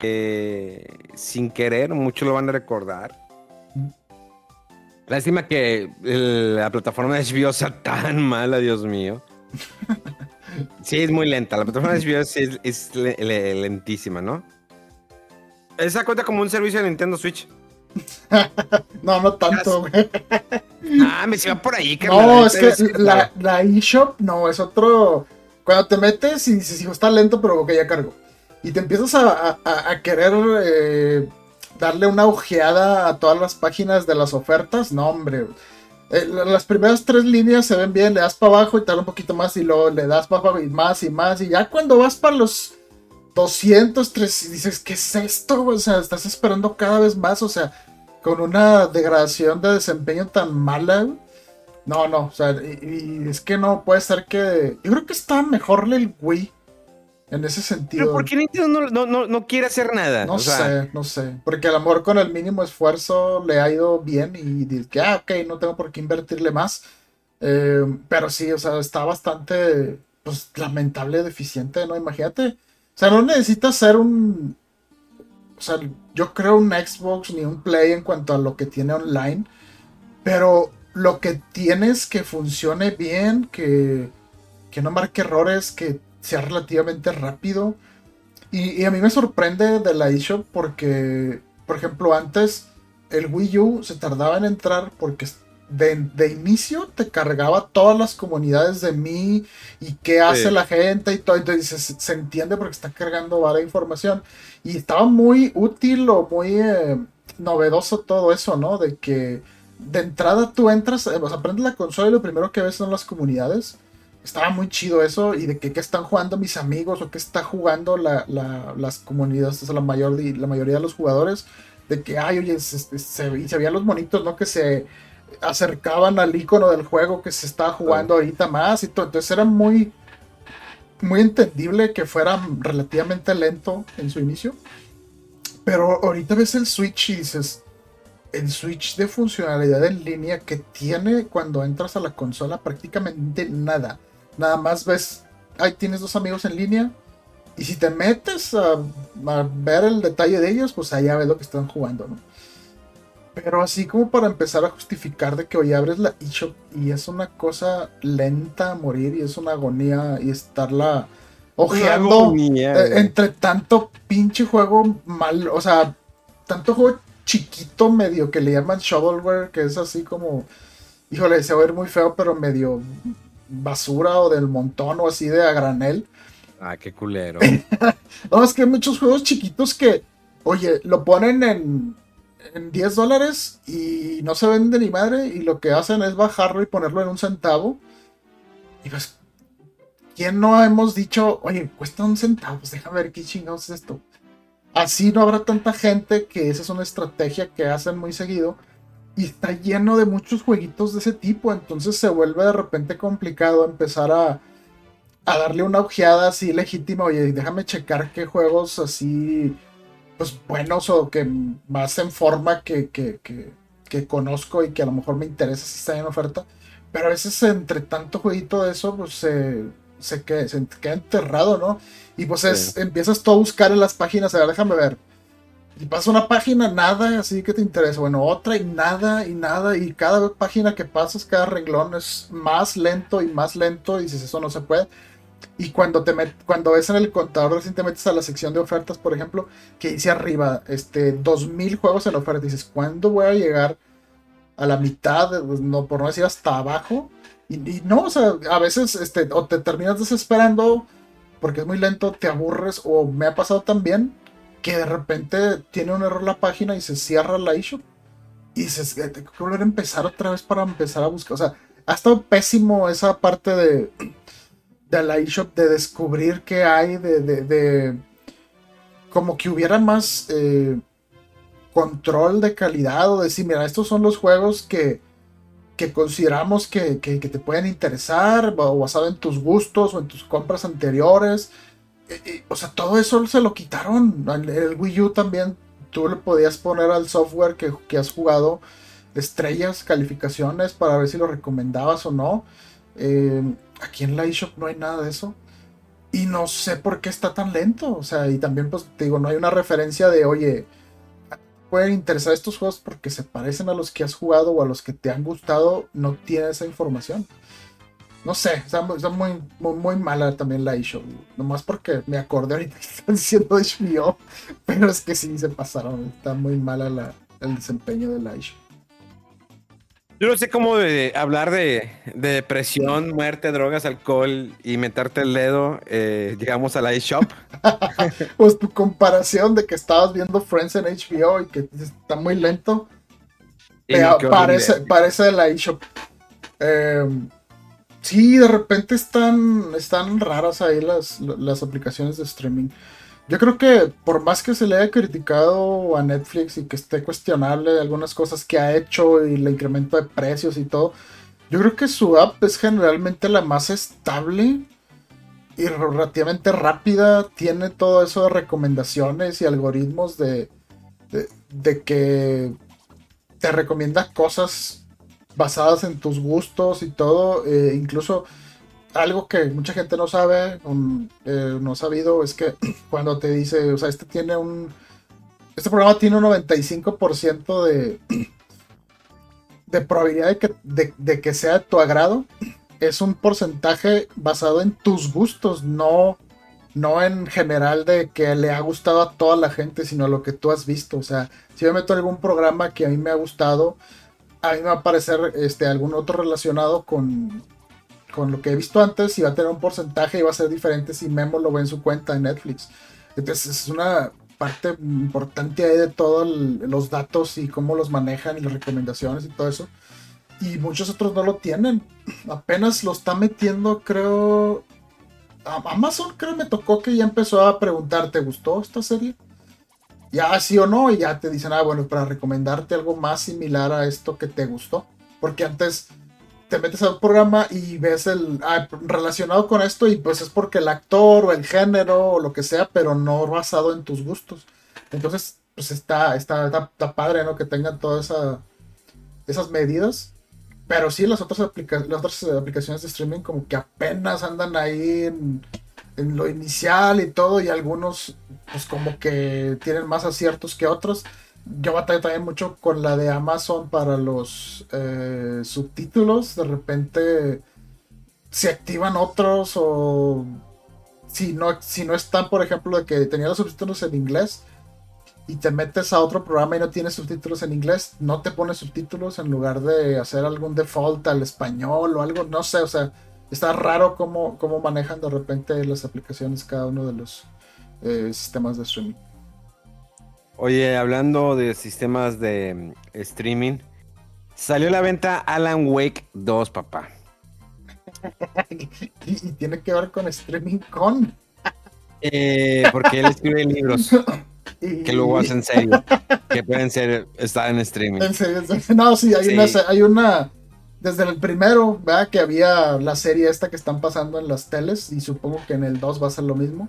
Eh, sin querer, muchos lo van a recordar. Lástima que la plataforma de HBO sea tan mala, Dios mío. Sí, es muy lenta. La plataforma de HBO es, es lentísima, ¿no? Esa cuenta como un servicio de Nintendo Switch. no, no tanto, güey. Ah, me se va por ahí, No, es que la, la eShop, no, es otro. Cuando te metes y dices, hijo, está lento, pero que ya cargo. Y te empiezas a, querer eh, darle una ojeada a todas las páginas de las ofertas, no, hombre. Eh, las primeras tres líneas se ven bien, le das para abajo y te da un poquito más y luego le das para abajo y más y más. Y ya cuando vas para los 200, 300, dices, ¿qué es esto? O sea, estás esperando cada vez más, o sea, con una degradación de desempeño tan mala. No, no, o sea, y, es que no puede ser que. Yo creo que está mejor el Wii en ese sentido. Pero ¿por qué Nintendo no, quiere hacer nada? No sé, no sé. Porque a lo mejor con el mínimo esfuerzo le ha ido bien y dice que, ah, ok, no tengo por qué invertirle más. Eh, pero sí, o sea, está bastante, pues, lamentable, deficiente, ¿no? Imagínate o sea, no necesitas ser un. O sea, yo creo un Xbox ni un Play en cuanto a lo que tiene online. Pero lo que tienes que funcione bien, que, que no marque errores, que sea relativamente rápido. Y, a mí me sorprende de la eShop porque, por ejemplo, antes el Wii U se tardaba en entrar porque de, inicio te cargaba todas las comunidades de mí y qué hace la gente y todo. Entonces se, entiende porque está cargando varias información. Y estaba muy útil o muy eh, novedoso todo eso, ¿no? De que de entrada tú entras, eh, o sea, aprendes la consola y lo primero que ves son las comunidades. Estaba muy chido eso y de que qué están jugando mis amigos o qué está jugando las comunidades, o la, mayor, la mayoría de los jugadores. De que, ay, oye, se, se, se, se veían los monitos, ¿no? Que se acercaban al icono del juego que se estaba jugando ahorita más y todo. Entonces era muy, muy entendible que fuera relativamente lento en su inicio. Pero ahorita ves el Switch y dices, el Switch de funcionalidad en línea que tiene cuando entras a la consola prácticamente nada. Nada más ves ahí tienes dos amigos en línea. Y si te metes a, ver el detalle de ellos, pues allá ves lo que están jugando, ¿no? Pero así como para empezar a justificar de que hoy abres la eShop y es una cosa lenta a morir y es una agonía y estarla ojeando eh, entre tanto pinche juego mal, o sea, tanto juego chiquito medio que le llaman shovelware, que es así como, híjole, se va a ver muy feo, pero medio basura o del montón o así de a granel. Ah, qué culero. no, es que hay muchos juegos chiquitos que, oye, lo ponen en, en 10 dólares y no se vende ni madre y lo que hacen es bajarlo y ponerlo en un centavo. Y pues, ¿quién no hemos dicho, oye, cuesta un centavo? Pues déjame ver qué chingados es esto. Así no habrá tanta gente que esa es una estrategia que hacen muy seguido. Y está lleno de muchos jueguitos de ese tipo. Entonces se vuelve de repente complicado empezar a, a darle una ojeada así legítima. Oye, déjame checar qué juegos así, pues buenos o que más en forma que, que, que, conozco y que a lo mejor me interesa si está en oferta. Pero a veces entre tanto jueguito de eso, pues se, se, queda, se queda enterrado, ¿no? Y pues es, empiezas tú a buscar en las páginas, a ver, déjame ver. Y pasa una página, nada, así que te interesa. Bueno, otra y nada y nada. Y cada página que pasas, cada renglón es más lento y más lento. Y dices, eso no se puede. Y cuando te met, cuando ves en el contador recién a la sección de ofertas, por ejemplo, que dice arriba, este, 2000 juegos en oferta, dices, ¿cuándo voy a llegar a la mitad? Pues, no, por no decir hasta abajo. Y, no, o sea, a veces, este, o te terminas desesperando porque es muy lento, te aburres, o me ha pasado también que de repente tiene un error la página y se cierra la eShop. Y tengo que volver a empezar otra vez para empezar a buscar. O sea, ha estado pésimo esa parte de de la eShop de descubrir qué hay, de, de, como que hubiera más eh, control de calidad o decir, mira, estos son los juegos que, que consideramos que, te pueden interesar, o basado en tus gustos o en tus compras anteriores. O sea, todo eso se lo quitaron. El, Wii U también, tú le podías poner al software que, que has jugado estrellas, calificaciones para ver si lo recomendabas o no. Eh, aquí en la eShop no hay nada de eso. Y no sé por qué está tan lento. O sea, y también, pues, te digo, no hay una referencia de, oye, pueden interesar estos juegos porque se parecen a los que has jugado o a los que te han gustado. No tiene esa información. No sé, está, muy, muy, mala también la eShop. Nomás porque me acordé ahorita que están diciendo HBO. Pero es que sí se pasaron. Está muy mala el desempeño de la eShop. Yo no sé cómo de hablar de, depresión, muerte, drogas, alcohol y meterte el dedo, eh, llegamos a la eShop. pues tu comparación de que estabas viendo Friends en HBO y que está muy lento, parece, parece de la eShop. Em, sí, de repente están, están raras ahí las, las aplicaciones de streaming. Yo creo que por más que se le haya criticado a Netflix y que esté cuestionable algunas cosas que ha hecho y el incremento de precios y todo, yo creo que su app es generalmente la más estable y relativamente rápida. Tiene todo eso de recomendaciones y algoritmos de, de, que te recomienda cosas basadas en tus gustos y todo. Eh, incluso algo que mucha gente no sabe, eh, no ha sabido, es que cuando te dice, o sea, este tiene un. Este programa tiene un 95% de, de probabilidad de que, de, que sea de tu agrado. Es un porcentaje basado en tus gustos, no, no en general de que le ha gustado a toda la gente, sino lo que tú has visto. O sea, si yo meto algún programa que a mí me ha gustado, a mí me va a aparecer este, algún otro relacionado con, con lo que he visto antes y va a tener un porcentaje y va a ser diferente si Memo lo ve en su cuenta en Netflix. Entonces es una parte importante ahí de todos los datos y cómo los manejan y las recomendaciones y todo eso. Y muchos otros no lo tienen. Apenas lo está metiendo, creo. Amazon creo me tocó que ya empezó a preguntar, ¿te gustó esta serie? Ya sí o no, y ya te dicen, ah, bueno, para recomendarte algo más similar a esto que te gustó. Porque antes te metes a un programa y ves el ah, relacionado con esto y pues es porque el actor o el género o lo que sea, pero no basado en tus gustos. Entonces, pues está, está, está, padre, ¿no? Que tengan todas esa, esas medidas. pero sí, las otras, las otras aplicaciones de streaming como que apenas andan ahí en, en, lo inicial y todo, y algunos pues como que tienen más aciertos que otros. Yo batallé también mucho con la de Amazon para los eh, subtítulos. De repente se activan otros o si no, si no están, por ejemplo, de que tenía los subtítulos en inglés y te metes a otro programa y no tienes subtítulos en inglés, no te pone subtítulos en lugar de hacer algún default al español o algo, no sé, o sea, está raro cómo, cómo manejan de repente las aplicaciones cada uno de los eh, sistemas de streaming. Oye, hablando de sistemas de mm, streaming, salió a la venta Alan Wake 2, papá. y, tiene que ver con streaming con. Eh, porque él escribe libros que luego hacen serio, que pueden ser estar en streaming. No, sí, hay una, hay una desde el primero, ¿verdad? Que había la serie esta que están pasando en las teles y supongo que en el 2 va a ser lo mismo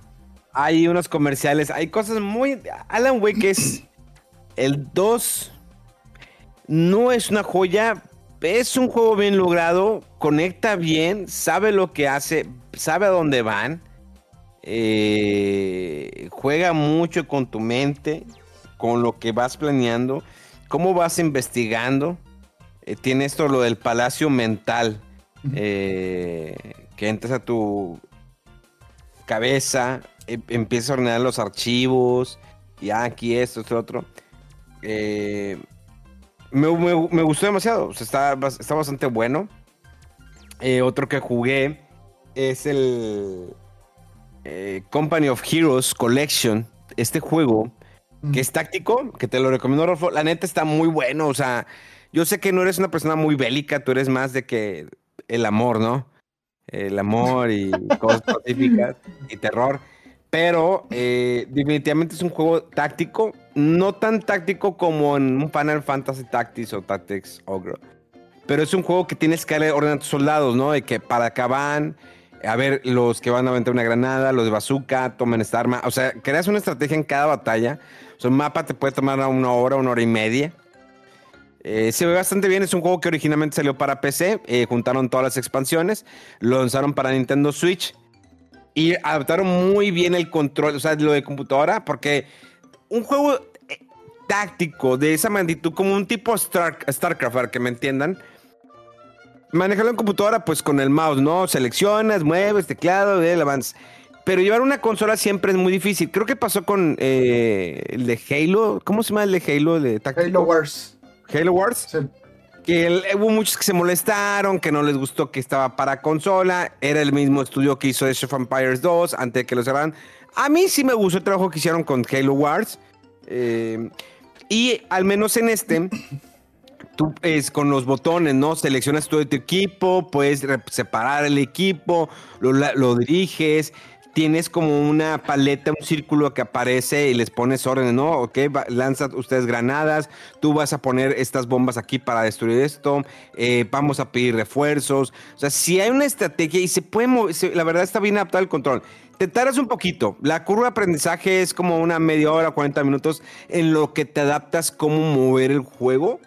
hay unos comerciales, hay cosas muy... Alan Wake es... El 2 no es una joya, es un juego bien logrado, conecta bien, sabe lo que hace, sabe a dónde van, eh, juega mucho con tu mente, con lo que vas planeando, cómo vas investigando. Eh, tiene esto lo del palacio mental, eh, que entras a tu cabeza, Em, empieza a ordenar los archivos, y aquí esto, esto, otro. Eh, me, gustó demasiado, está, está, bastante bueno. Eh, otro que jugué es el eh, Company of Heroes Collection, este juego que es táctico, que te lo recomiendo, Rolfo. La neta está muy bueno, o sea, yo sé que no eres una persona muy bélica, tú eres más de que el amor, ¿no? El amor y cosas pacíficas y terror. Pero eh, definitivamente es un juego táctico, no tan táctico como en un Final Fantasy Tactics o Tactics Ogre. Pero es un juego que tienes que ordenar a tus soldados, ¿no? De que para acá van, a ver, los que van a aventar una granada, los de bazooka, tomen esta arma. O sea, creas una estrategia en cada batalla. O sea, un mapa te puede tomar una hora, una hora y media. Eh, se ve bastante bien, es un juego que originalmente salió para PC, eh, juntaron todas las expansiones, lo lanzaron para Nintendo Switch y adaptaron muy bien el control, o sea, lo de computadora, porque un juego eh, táctico de esa magnitud, como un tipo Star, StarCraft, para que me entiendan, manejarlo en computadora, pues con el mouse, ¿no? Seleccionas, mueves, teclado, el avance. Pero llevar una consola siempre es muy difícil. Creo que pasó con el de Halo. ¿Cómo se llama el de Halo? de Halo Wars. Halo Wars. Sí que hubo muchos que se molestaron, que no les gustó que estaba para consola. Era el mismo estudio que hizo Age of Empires 2 antes de que lo cerraran. A mí sí me gustó el trabajo que hicieron con Halo Wars. Eh, y al menos en este, tú es con los botones, ¿no? Seleccionas todo tu equipo, puedes separar el equipo, lo, lo diriges tienes como una paleta, un círculo que aparece y les pones órdenes, ¿no? Ok, lanzan ustedes granadas, tú vas a poner estas bombas aquí para destruir esto, eh, vamos a pedir refuerzos. O sea, si hay una estrategia y se puede mover, la verdad está bien adaptado el control. Te tardas un poquito. La curva de aprendizaje es como una media hora, 40 minutos en lo que te adaptas cómo mover el juego.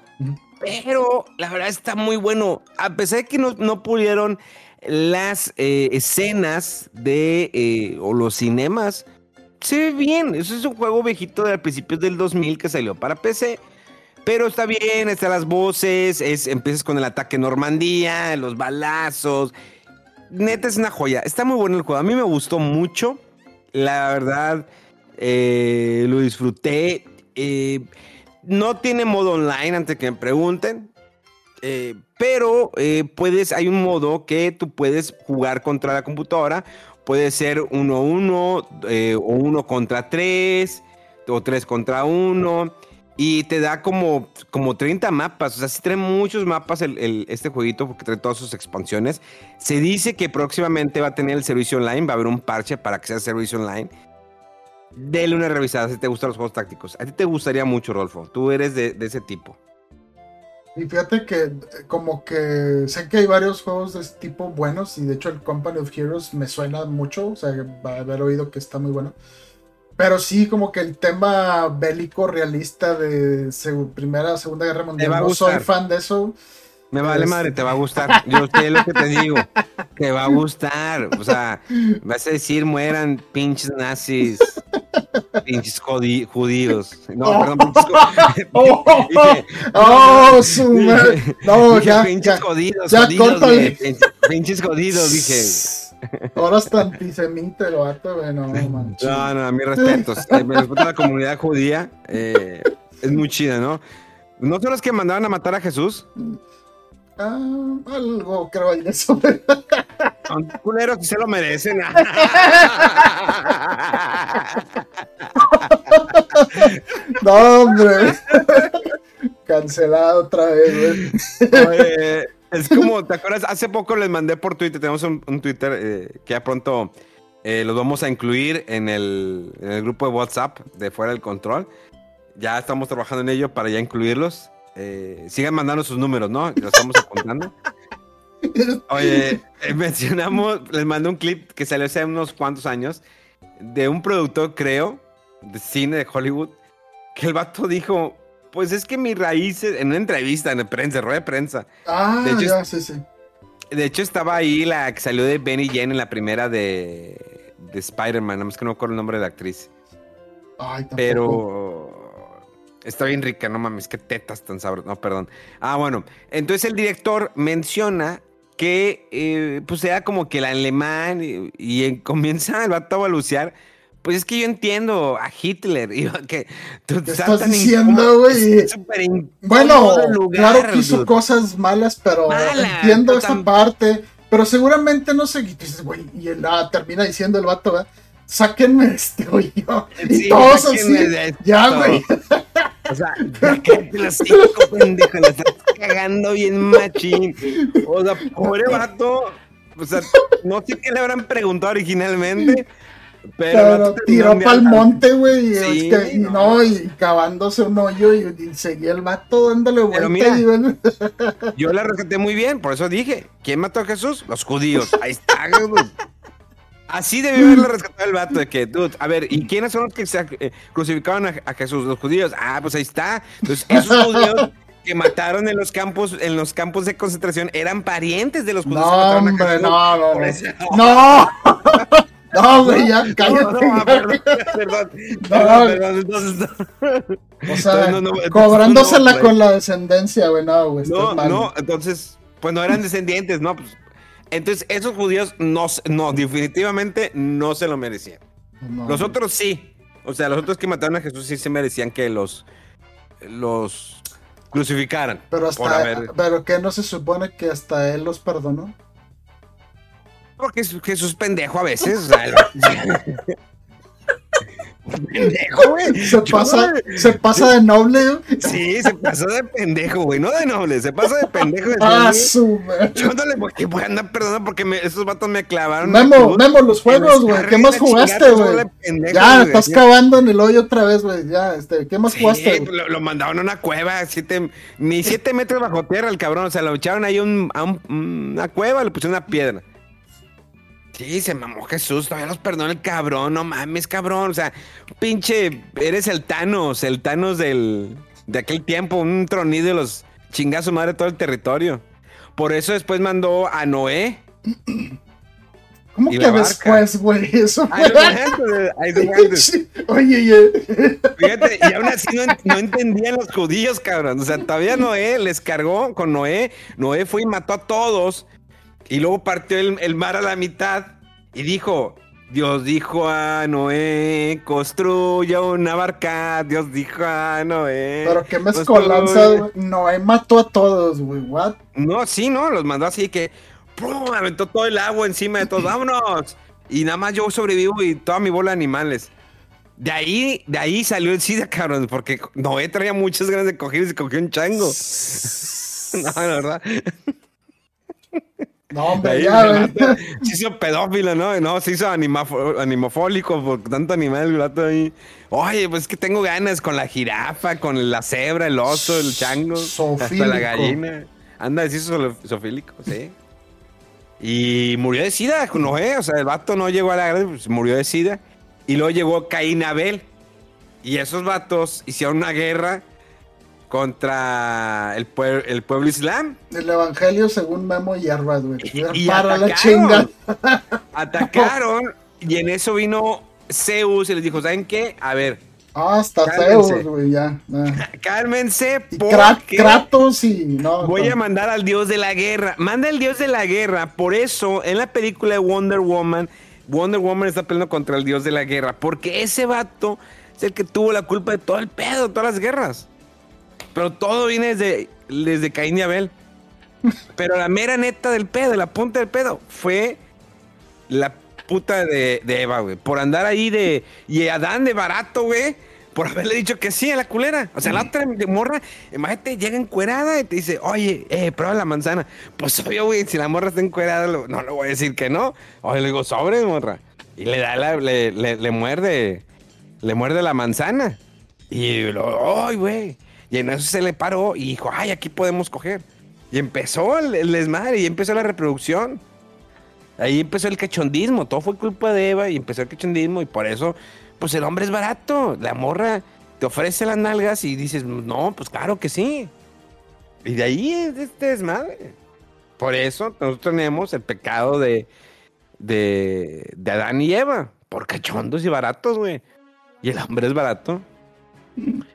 Pero la verdad está muy bueno. A pesar de que no, no pudieron las eh, escenas de eh, o los cinemas se ve bien. Eso es un juego viejito de principios del 2000 que salió para PC. Pero está bien, están las voces, es, empiezas con el ataque Normandía, los balazos. Neta es una joya. Está muy bueno el juego. A mí me gustó mucho. La verdad, eh, lo disfruté. no tiene modo online, antes que me pregunten. Eh, pero eh, puedes, hay un modo que tú puedes jugar contra la computadora. Puede ser uno a uno, eh, o uno contra tres, o tres contra uno. Y te da como, como 30 mapas. O sea, sí trae muchos mapas este jueguito porque trae todas sus expansiones. Se dice que próximamente va a tener el servicio online. Va a haber un parche para que sea servicio online. Dele una revisada si te gustan los juegos tácticos. A ti te gustaría mucho, Rolfo. Tú eres de ese tipo. Y fíjate que como que sé que hay varios juegos de este tipo buenos y de hecho el Company of Heroes me suena mucho, o sea, va a haber oído que está muy bueno. Pero sí, como que el tema bélico realista de Primera, Segunda Guerra Mundial, no soy fan de eso. Me vale madre, te va a gustar. Yo sé lo que te digo. Te va a gustar. O sea, vas a decir mueran pinches nazis. Pinches judíos. No, perdón, pinches judíos. Oh, oh, su madre. dije- No, dije ya, pinches ya. jodidos, ya, jodidos, córtale. Pinches- Pinches jodidos, dije. Ahora hasta antisemita el vato, güey, no manches. No, no, a mis respetos. Eh, Me respeto a la comunidad judía. eh, es muy chida, ¿no? ¿No son los que mandaban a matar a Jesús? Ah, algo creo de eso. Son culeros que se lo merecen. No, hombre. Cancelado otra vez, güey. Oye, es como, ¿te acuerdas? Hace poco les mandé por Twitter, tenemos un, un Twitter eh, que ya pronto eh, los vamos a incluir en el, en el grupo de WhatsApp de Fuera del Control. Ya estamos trabajando en ello para ya incluirlos. Eh, sigan mandando sus números, ¿no? Los estamos apuntando. Oye, eh, mencionamos, les mandé un clip que salió hace unos cuantos años de un productor, creo, de cine de Hollywood, que el vato dijo, pues es que mis raíces, en una entrevista, en prensa, en rueda de prensa, Ah, De hecho, ya, sí, sí. de hecho estaba ahí la que salió de Benny Jen en la primera de, de Spider-Man, nada más que no me acuerdo el nombre de la actriz, Ay, tampoco. pero está bien rica, no mames, qué tetas tan sabrosas, no, perdón. Ah, bueno, entonces el director menciona que eh, pues era como que el alemán y, y en- comienza el vato a balbucear. Pues es que yo entiendo a Hitler. Y que tú ¿Qué estás diciendo, güey? Bueno, lugar, claro que hizo dude. cosas malas, pero Mala, entiendo tam- parte. Pero seguramente no sé, y dices, güey, y él ah, termina diciendo el vato, ¿verdad? Sáquenme este hoyo. Y Sí, todos así. esto. Ya, güey. O sea, ya cállate los cinco, pendejo, la estás cagando bien machín. O sea, pobre vato. O sea, no sé qué le habrán preguntado originalmente, pero, tiró para el monte, güey. y Sí, es que- y no. no, y cavándose un hoyo y, y seguía el vato dándole vuelta. mira. y, bueno, Yo la rescaté muy bien, por eso dije, ¿quién mató a Jesús? Los judíos. Ahí está, dude. Así debió haberle rescatado el vato de que, dude, a ver, ¿y quiénes son los que se eh, crucificaron a, a Jesús? Los judíos. Ah, pues ahí está. Entonces, esos judíos que mataron en los campos, en los campos de concentración eran parientes de los judíos que no, a hombre, Jesús. no, no. Eso- No, no, güey, ya No, cállate. no, perdón, perdón, No, perdón, perdón, entonces no. O sea, No, no, no, entonces cobrándosela no, con la descendencia, güey, no, güey. No, no, entonces, pues no eran descendientes, ¿no? Pues, entonces, esos judíos no, no, definitivamente no se lo merecían. No. Los otros sí. O sea, los otros que mataron a Jesús sí se merecían que los, los crucificaran. Pero hasta, haber- pero que no se supone que hasta él los perdonó. Porque Jesús Jesús es pendejo a veces. O sea, pendejo, güey. Se pasa, no- se pasa de noble, güey. Sí, se pasó de pendejo, güey. No de noble, se pasa de pendejo. de Ah, su. Yo no le voy a andar perdonando porque me- esos vatos me clavaron. Memo. Memo, los juegos, güey. ¿Qué más jugaste, güey? Ya, estás cavando en el hoyo otra vez, güey. Ya, este, ¿qué más Sí, jugaste? lo, lo mandaron a una cueva, siete, ni siete metros bajo tierra el cabrón. O sea, lo echaron ahí un- a un- una cueva, le pusieron una piedra. Sí, se mamó Jesús, todavía los perdona el cabrón, no mames, cabrón. O sea, pinche, eres el Thanos, el Thanos del, de aquel tiempo, un tronido de los chingazos madre todo el territorio. Por eso después mandó a Noé. ¿Cómo que después, güey? Eso. Sí, Oye, oye. Fíjate, y aún así no entendían los judíos, cabrón. O sea, todavía Noé les cargó con Noé. Noé fue y mató a todos. Y luego partió el, el mar a la mitad. Y dijo, Dios dijo a Noé, construya una barca. Dios dijo a Noé. Pero qué mezcolanza. Noé mató a todos, güey. What? No, sí, no, los mandó así que ¡pum! aventó todo el agua encima de todos. ¡Vámonos! Y nada más yo sobrevivo y toda mi bola de animales. De ahí, de ahí salió el SIDA, cabrón, porque Noé traía muchas ganas de coger y se cogió un chango. No, la verdad. No, hombre, ya, se hizo pedófilo, ¿no? No, se hizo animofólico por tanto animal el gato ahí. Oye, pues es que tengo ganas con la jirafa, con la cebra, el oso, el chango, hasta la gallina. Anda, sí, so- zoofílico, sí. Y murió de sida, Noé, o sea, el vato no llegó a la grande, pues murió de sida. Y luego llegó Caín Abel. Y esos vatos hicieron una guerra contra el, pueblo, el pueblo islam. El evangelio según Memo y Arbas, güey. Y, Para la atacaron. chinga. Atacaron y en eso vino Zeus y les dijo, ¿saben qué? A ver, Ah, hasta Cálmense. Zeus, güey, ya. cálmense Y porque Kratos y no. voy no. a mandar al dios de la guerra. Manda al dios de la guerra. Por eso, en la película de Wonder Woman, Wonder Woman está peleando contra el dios de la guerra. Porque ese vato es el que tuvo la culpa de todo el pedo, todas las guerras. Pero todo viene desde, desde Caín y Abel. Pero la mera neta del pedo, la punta del pedo, fue la puta de, de Eva, güey. Por andar ahí de. Y Adán de barato, güey. Por haberle dicho que sí a la culera. O sea, la otra de morra, imagínate, llega encuerada y te dice, oye, eh, prueba la manzana. Pues obvio, güey, si la morra está encuerada, no le voy a decir que no. Oye, le digo, sobre, morra. Y le da la, le, le, le muerde, le muerde la manzana. Y lo, ay, güey. Y en eso se le paró y dijo, ay, aquí podemos coger. Y empezó el, desmadre y empezó la reproducción. Ahí empezó el cachondismo, todo fue culpa de Eva y empezó el cachondismo y por eso, pues el hombre es barato, la morra te ofrece las nalgas y dices, no, pues claro que sí. Y de ahí es este desmadre. Por eso nosotros tenemos el pecado de, de, de Adán y Eva, por cachondos y baratos, güey. Y el hombre es barato.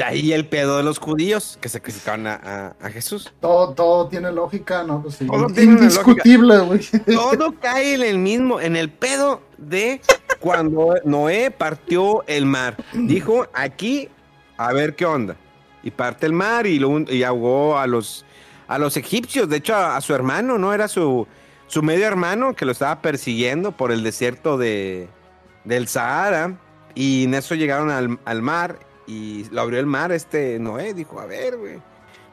De ahí el pedo de los judíos que sacrificaron a, a- a Jesús. Todo, todo tiene lógica, ¿no? Pues sí. Todo tiene Indiscutible, güey. Todo cae en el mismo, en el pedo de cuando Noé partió el mar. Dijo, aquí, a ver qué onda. Y parte el mar y, lo, y ahogó a los, a los egipcios. De hecho, a, a su hermano, ¿no? Era su, su medio hermano que lo estaba persiguiendo por el desierto de, del Sahara. Y en eso llegaron al, al mar y lo abrió el mar este Noé. Dijo, a ver, güey.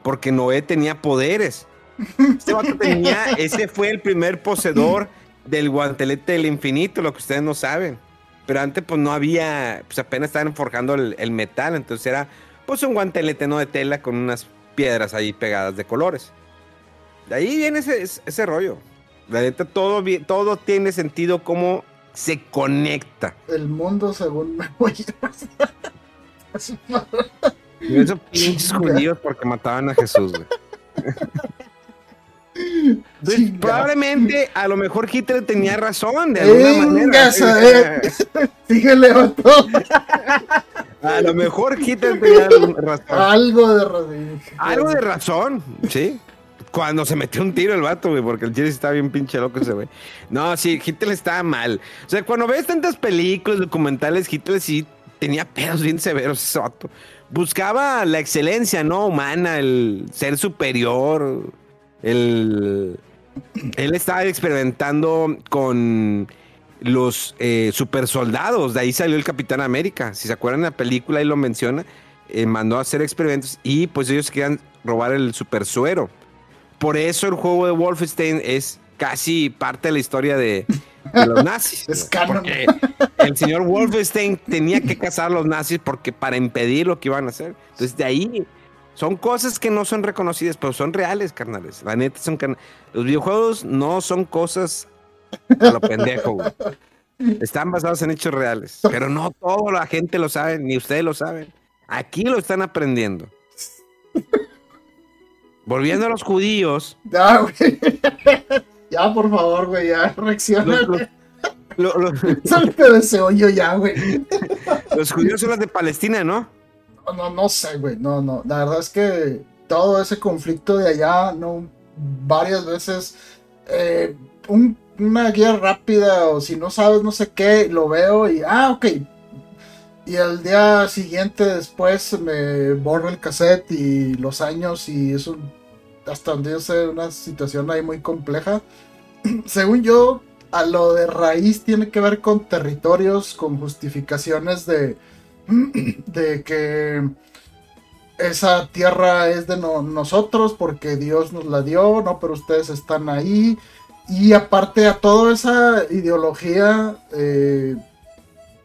Porque Noé tenía poderes. Este vato tenía, ese fue el primer poseedor del guantelete del infinito, lo que ustedes no saben. Pero antes pues no había, pues apenas estaban forjando el, el metal, entonces era pues un guantelete no de tela con unas piedras ahí pegadas de colores. De ahí viene ese, ese- ese rollo. La neta, todo, todo tiene sentido como se conecta. El mundo según Memo y Arbas. Y esos pinches judíos porque mataban a Jesús, güey. Entonces, Chinga. probablemente, a lo mejor Hitler tenía razón de alguna manera. eh. Síguele, vato. A lo mejor Hitler tenía razón. Algo de razón. Algo de razón, sí. Cuando se metió un tiro el vato, güey, porque el chile estaba bien pinche loco ese güey. No, sí, Hitler estaba mal. O sea, cuando ves tantas películas, documentales, Hitler sí tenía pedos bien severos ese vato. Buscaba la excelencia, ¿no? Humana, el ser superior, el... Él estaba experimentando con los eh, super soldados. De ahí salió el Capitán América. Si se acuerdan de la película, ahí lo menciona. eh, mandó a hacer experimentos y pues ellos querían robar el super suero. Por eso el juego de Wolfenstein es casi parte de la historia de, de los nazis. Es canon. Porque el señor Wolfenstein tenía que cazar a los nazis porque para impedir lo que iban a hacer. Entonces de ahí son cosas que no son reconocidas, pero son reales, carnales. La neta son can- los videojuegos no son cosas a lo pendejo, güey. Están basados en hechos reales, pero no toda la gente lo sabe, ni ustedes lo saben. Aquí lo están aprendiendo. Volviendo a los judíos, Ya, güey. Ya, por favor, güey, ya reacciona. lo- lo- Salte de ese hoyo ya, güey. los judíos son los de Palestina, ¿no? No, no, no sé, güey. No, no. La verdad es que todo ese conflicto de allá, no, varias veces, eh, un- una guía rápida o si no sabes no sé qué, lo veo y, ah, ok. Y al día siguiente después me borro el cassette y los años y es un, hasta donde yo sé, una situación ahí muy compleja. Según yo, a lo de raíz tiene que ver con territorios, con justificaciones de, de que esa tierra es de no- nosotros porque Dios nos la dio, no, pero ustedes están ahí. Y aparte a toda esa ideología, eh,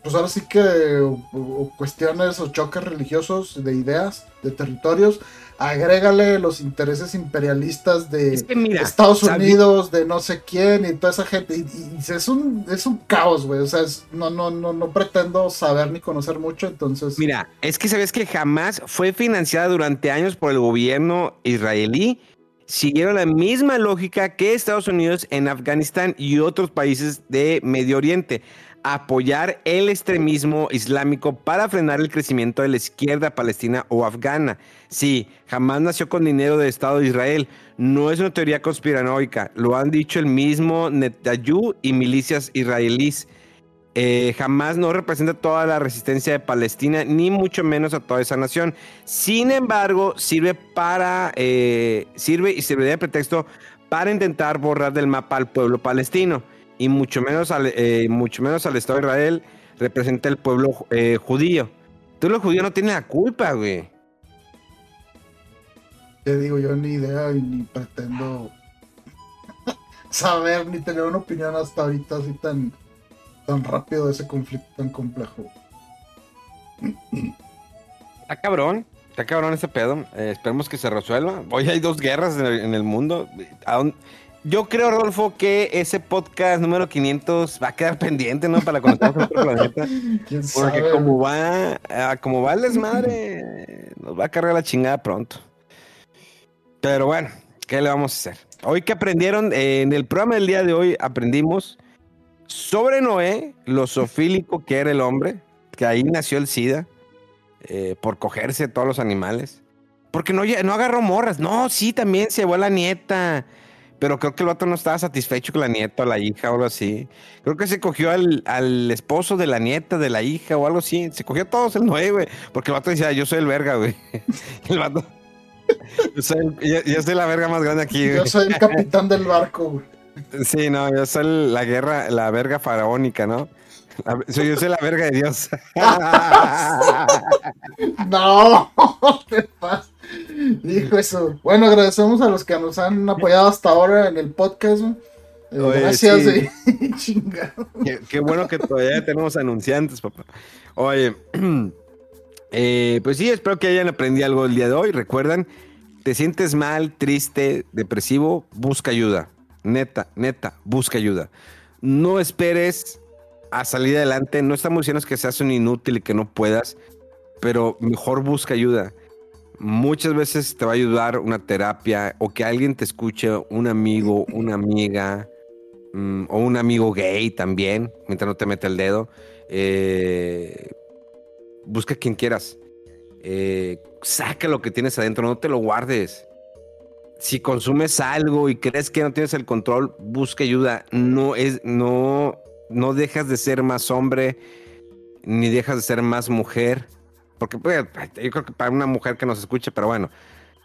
pues ahora sí que o- o cuestiones o choques religiosos de ideas, de territorios, agrégale los intereses imperialistas de Es que mira, Estados Unidos, de no sé quién y toda esa gente. Y es, un, es un caos, güey. O sea, es- no, no, no, no pretendo saber ni conocer mucho, entonces. Mira, es que sabes que jamás fue financiada durante años por el gobierno israelí. Siguieron la misma lógica que Estados Unidos en Afganistán y otros países de Medio Oriente. Apoyar el extremismo islámico para frenar el crecimiento de la izquierda palestina o afgana. Sí, jamás nació con dinero del Estado de Israel. No es una teoría conspiranoica. Lo han dicho el mismo Netanyahu y milicias israelíes. Eh, jamás no representa toda la resistencia de Palestina, ni mucho menos a toda esa nación. Sin embargo, sirve para, eh, sirve y serviría de pretexto para intentar borrar del mapa al pueblo palestino y mucho menos al, eh, mucho menos al Estado de Israel representa el pueblo eh, judío. Entonces los judíos no tienen la culpa, güey. Te digo, yo ni idea y ni pretendo saber ni tener una opinión hasta ahorita así tan, tan rápido de ese conflicto tan complejo. Está cabrón, está cabrón ese pedo. Eh, esperemos que se resuelva. Hoy hay dos guerras en el, en el mundo. ¿A dónde- Yo creo, Rodolfo, que ese podcast número 500 va a quedar pendiente, ¿no? Para estemos en otro planeta. ¿Quién Porque sabe? como va, ah, como va el desmadre, nos va a cargar la chingada pronto. Pero bueno, ¿qué le vamos a hacer? Hoy que aprendieron, Eh, en el programa del día de hoy aprendimos sobre Noé, lo zoofílico que era el hombre, que ahí nació el SIDA, eh, por cogerse todos los animales. Porque no, no agarró morras. No, sí, también se llevó a la nieta. Pero creo que el vato no estaba satisfecho con la nieta o la hija o algo así. Creo que se cogió al, al esposo de la nieta, de la hija o algo así. Se cogió a todos el Noé, güey. Porque el vato decía, yo soy el verga, güey. el vato. Yo soy, el- yo- yo soy la verga más grande aquí, güey. Yo soy el capitán del barco, güey. Sí, no, yo soy la guerra, la verga faraónica, ¿no? La- soy, yo soy la verga de Dios. No, ¿qué pasa? Dijo eso. Bueno, agradecemos a los que nos han apoyado hasta ahora en el podcast. Eh, Oye, gracias, sí. chingado. qué, qué bueno que todavía tenemos anunciantes, papá. Oye, eh, pues sí, espero que hayan aprendido algo el día de hoy. Recuerdan, te sientes mal, triste, depresivo, busca ayuda. Neta, neta, busca ayuda. No esperes a salir adelante. No estamos diciendo que seas un inútil y que no puedas, pero mejor busca ayuda. Muchas veces te va a ayudar una terapia o que alguien te escuche, un amigo, una amiga, mm, o un amigo gay también, mientras no te mete el dedo. Eh, busca quien quieras. Eh, saca lo que tienes adentro, no te lo guardes. Si consumes algo y crees que no tienes el control, busca ayuda. No es, no, no dejas de ser más hombre, ni dejas de ser más mujer. Porque pues, yo creo que para una mujer que nos escuche, pero bueno,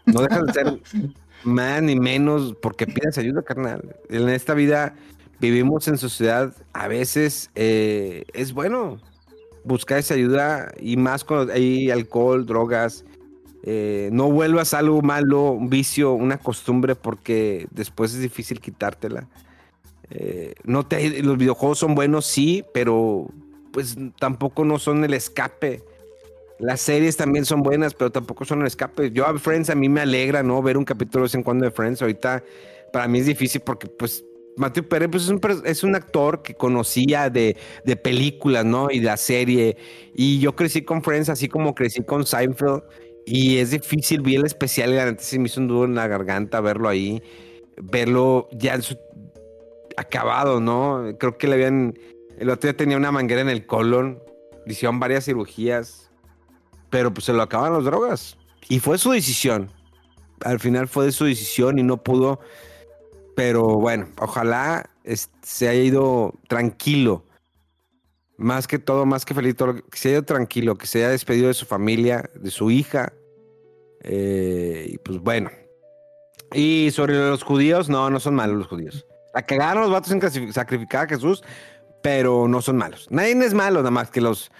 no dejas de ser más ni menos porque pides ayuda, carnal. En esta vida vivimos en sociedad, a veces eh, es bueno buscar esa ayuda y más cuando hay alcohol, drogas. eh, no vuelvas a algo malo, un vicio, una costumbre, porque después es difícil quitártela. Eh, no te, los videojuegos son buenos, sí, pero pues tampoco no son el escape. Las series también son buenas, pero tampoco son el escape. Yo a Friends a mí me alegra, ¿no? Ver un capítulo de vez en cuando de Friends. Ahorita para mí es difícil porque pues Matthew Perry pues, es, un, es un actor que conocía de, de películas, ¿no? Y de la serie. Y yo crecí con Friends, así como crecí con Seinfeld. Y es difícil, vi el especial y neta se me hizo un nudo en la garganta verlo ahí. Verlo ya su acabado, ¿no? Creo que le habían... El otro día tenía una manguera en el colon. Hicieron varias cirugías. Pero pues se lo acaban las drogas. Y fue su decisión. Al final fue de su decisión y no pudo. Pero bueno, ojalá se haya ido tranquilo. Más que todo, más que feliz, todo que se haya ido tranquilo, que se haya despedido de su familia, de su hija. Eh, y pues bueno. Y sobre los judíos, no, no son malos los judíos. La cagaron los vatos en sacrificar a Jesús, pero no son malos. Nadie es malo, nada más que los,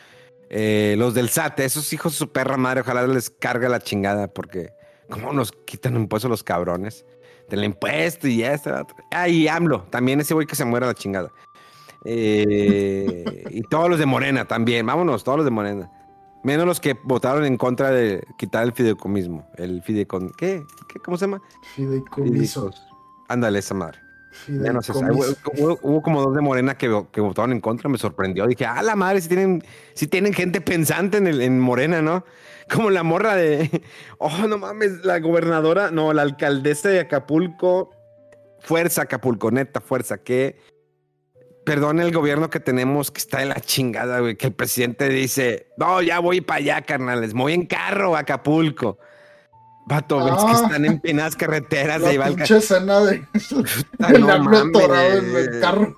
eh, los del SAT, esos hijos de su perra madre, ojalá les carga la chingada, porque ¿cómo nos quitan impuestos los cabrones? Del impuesto y la otra. Ah, y AMLO, también ese güey que se muera la chingada. Eh, y todos los de Morena también, vámonos, todos los de Morena. Menos los que votaron en contra de quitar el fideicomismo. El fideicon... ¿Qué? ¿Qué? ¿Cómo se llama? Fideicomiso. Ándale, esa madre. Ya no sé, hubo, hubo, como dos de Morena que, que, votaron en contra, me sorprendió. Dije, ah, la madre, si tienen, si tienen gente pensante en, el, en Morena, ¿no? Como la morra de, oh, no mames, la gobernadora, no, la alcaldesa de Acapulco, fuerza Acapulco, neta, fuerza, que perdone el gobierno que tenemos que está de la chingada, güey, que el presidente dice, no, ya voy para allá, carnales, voy en carro a Acapulco. Vato, ves que ah. están en penas carreteras. La pinche escena de el no, en el carro.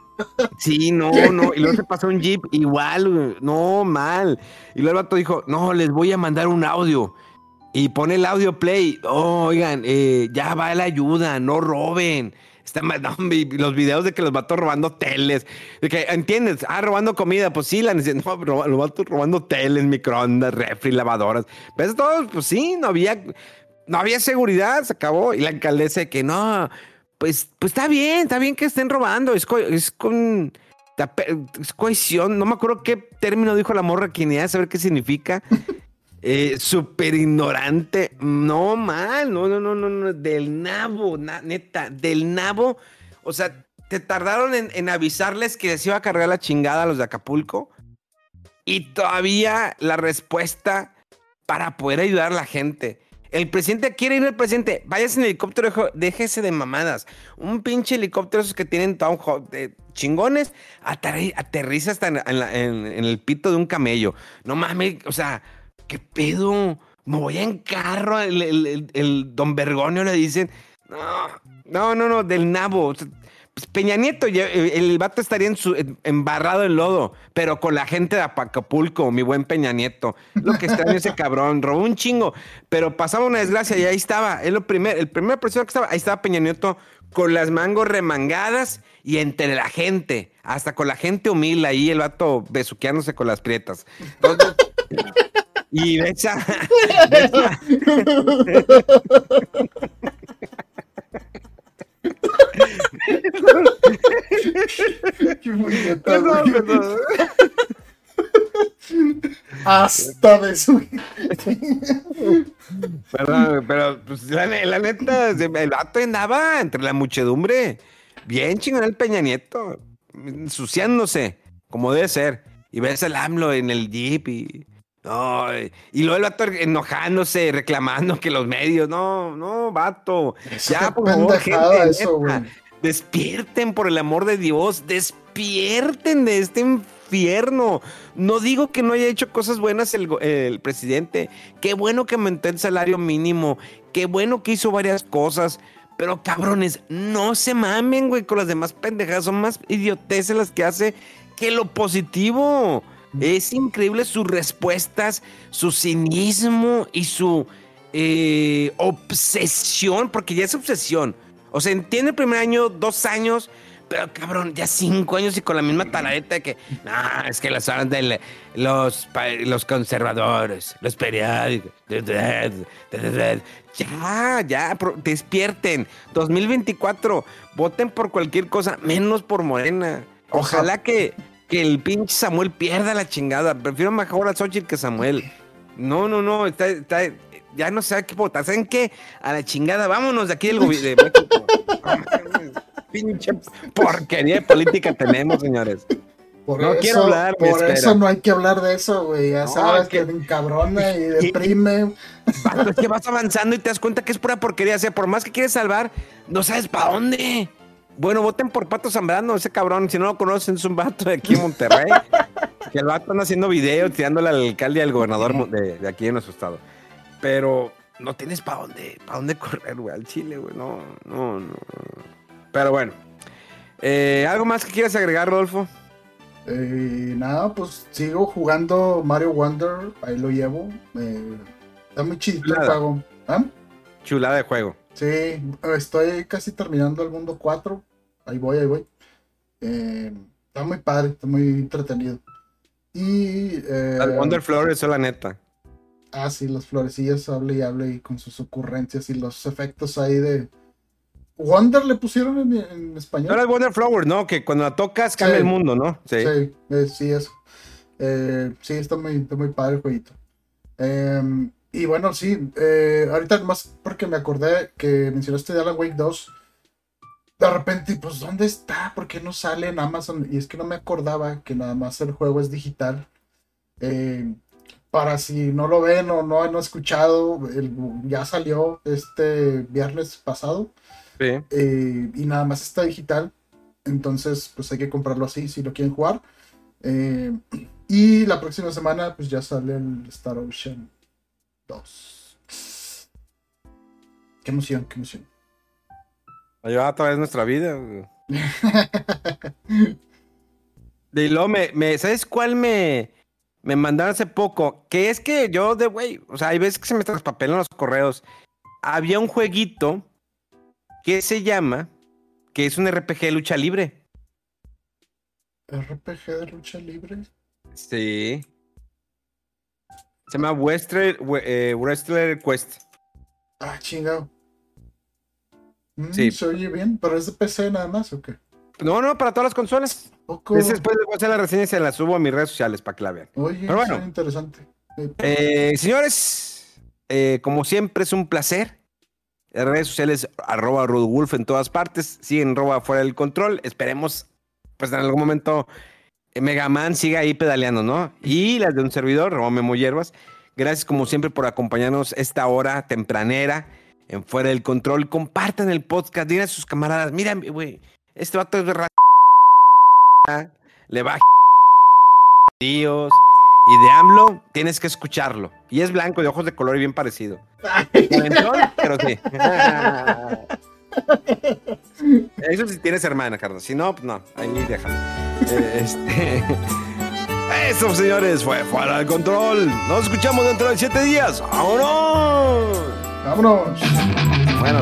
Sí, no, no. Y luego se pasó un jeep igual, no, mal. Y luego el vato dijo, no, les voy a mandar un audio. Y pone el audio play. Oh, oigan, eh, ya va la ayuda, no roben. Está los videos de que los vatos robando teles. De que, ¿entiendes? Ah, robando comida. Pues sí, la necesitan. No, los vatos robando teles, microondas, refri, lavadoras. ¿Ves todo? Pues sí, no había, no había seguridad, se acabó. Y la alcaldesa que no, pues, pues está bien, está bien que estén robando. Es, es con. Es cohesión. No me acuerdo qué término dijo la morra, quien idea saber qué significa. Eh, Súper ignorante. No, mal. No, no, no, no, no. Del nabo, neta. Del nabo. O sea, te tardaron en, avisarles que se iba a cargar la chingada a los de Acapulco. Y todavía la respuesta para poder ayudar a la gente. El presidente quiere ir al presidente. Vayas en helicóptero, déjese de mamadas. Un pinche helicóptero esos que tienen town de chingones, aterriza hasta en, en, el pito de un camello. No mames, o sea, ¿qué pedo? Me voy en carro. El, don Bergonio le dicen, no, no, no, del nabo. Pues Peña Nieto, el vato estaría en su, embarrado en lodo, pero con la gente de Acapulco, mi buen Peña Nieto. Lo que extraño ese cabrón, robó un chingo, pero pasaba una desgracia y ahí estaba. Es lo primer, el primer persona que estaba, ahí estaba Peña Nieto con las mangos remangadas y entre la gente, hasta con la gente humilde ahí, el vato besuqueándose con las prietas. Y esa. Hasta de su. Perdón, pero pues, la, neta, el vato andaba entre la muchedumbre. Bien chingón el Peña Nieto. Ensuciándose, como debe ser. Y ves al AMLO en el jeep y no, y luego el vato enojándose, reclamando que los medios, no, no, vato. ya, por favor, gente, despierten por el amor de Dios, despierten de este infierno. No digo que no haya hecho cosas buenas el, el presidente. Qué bueno que aumentó el salario mínimo. Qué bueno que hizo varias cosas. Pero cabrones, no se mamen, güey, con las demás pendejadas. Son más idioteces las que hace que lo positivo. Es increíble sus respuestas, su cinismo y su eh, obsesión, porque ya es obsesión. O sea, entiende el primer año, dos años, pero cabrón, ya cinco años y con la misma taladeta de que, no, es que las horas de los, los conservadores, los periódicos, ya, ya, despierten. 2024, voten por cualquier cosa, menos por Morena. Ojalá que que el pinche Samuel pierda la chingada. Prefiero mejor a Xochitl que Samuel. No, no, no, está, ya no sé a qué votar. ¿Saben qué? A la chingada, vámonos de aquí del gobierno pinche porquería de política tenemos, señores. Por no eso, quiero hablar. Por eso no hay que hablar de eso, güey. Ya sabes que, te encabrona y deprime. Es que vas avanzando y te das cuenta que es pura porquería. O sea, por más que quieres salvar, no sabes para dónde. Bueno, voten por Pato Zambrano, ese cabrón. Si no lo conocen, es un vato de aquí en Monterrey. que el vato anda haciendo videos tirándole al alcalde y al gobernador de, aquí en nuestro estado. Pero no tienes para dónde, para dónde correr, güey, al Chile, güey. No, no, no. Pero bueno. Eh, ¿Algo más que quieras agregar, Rodolfo? Eh, nada, pues sigo jugando Mario Wonder. Ahí lo llevo. Eh, está muy chido el juego. ¿Ah? Chulada de juego. Sí, estoy casi terminando el mundo 4. Ahí voy, ahí voy. Eh, está muy padre, está muy entretenido. Y. Eh, Wonder Flores, la neta. Ah, sí, las florecillas hable y hable y con sus ocurrencias y los efectos ahí de. Wonder le pusieron en, español. No era Wonder Flower, ¿no? Que cuando la tocas cambia el mundo, ¿no? Sí, sí, eh, sí eso. Eh, sí, está muy, está muy padre el jueguito. Em, y bueno, sí, eh, ahorita más porque me acordé que mencionaste de Alan Wake 2. De repente, pues, ¿dónde está? ¿Por qué no sale en Amazon? Y es que no me acordaba que nada más el juego es digital. Eh, para si no lo ven o no han escuchado, ya salió este viernes pasado. Eh, y nada más está digital. Entonces, pues hay que comprarlo así si lo quieren jugar. Eh, y la próxima semana, pues ya sale el Star Ocean 2. Qué emoción, qué emoción. Ayuda a través de nuestra vida. de lo me, me, ¿sabes cuál me, me mandaron hace poco? Que es que yo de güey, o sea, hay veces que se me traspapelan los correos. Había un jueguito que se llama, que es un RPG de lucha libre. ¿RPG de lucha libre? Sí. Se llama Wrestler, eh, Wrestler Quest. Ah, chingado. Mm, sí. Se oye bien, pero es de PC nada más o qué? No, no, para todas las consolas. Después les voy a hacer la reseña y se la subo a mis redes sociales para que la vean. Oye, pero bueno, interesante. Eh, señores, eh, como siempre es un placer redes sociales, arroba Wolf en todas partes. Siguen arroba fuera del control. Esperemos, pues en algún momento, eh, Megaman siga ahí pedaleando, ¿no? Y las de un servidor, arroba Memo Hierbas. Gracias como siempre por acompañarnos esta hora tempranera en Fuera del Control. Compartan el podcast, digan a sus camaradas, mira, güey, este vato es de le va a Dios. Y de AMLO tienes que escucharlo. Y es blanco, de ojos de color y bien parecido. pero sí. Eso si tienes hermana, Carlos. Si no, pues no. Ahí déjalo. Eh, este. Eso, señores, fue fuera del control. Nos escuchamos dentro de siete días. ¡Vámonos! ¡Vámonos! Bueno,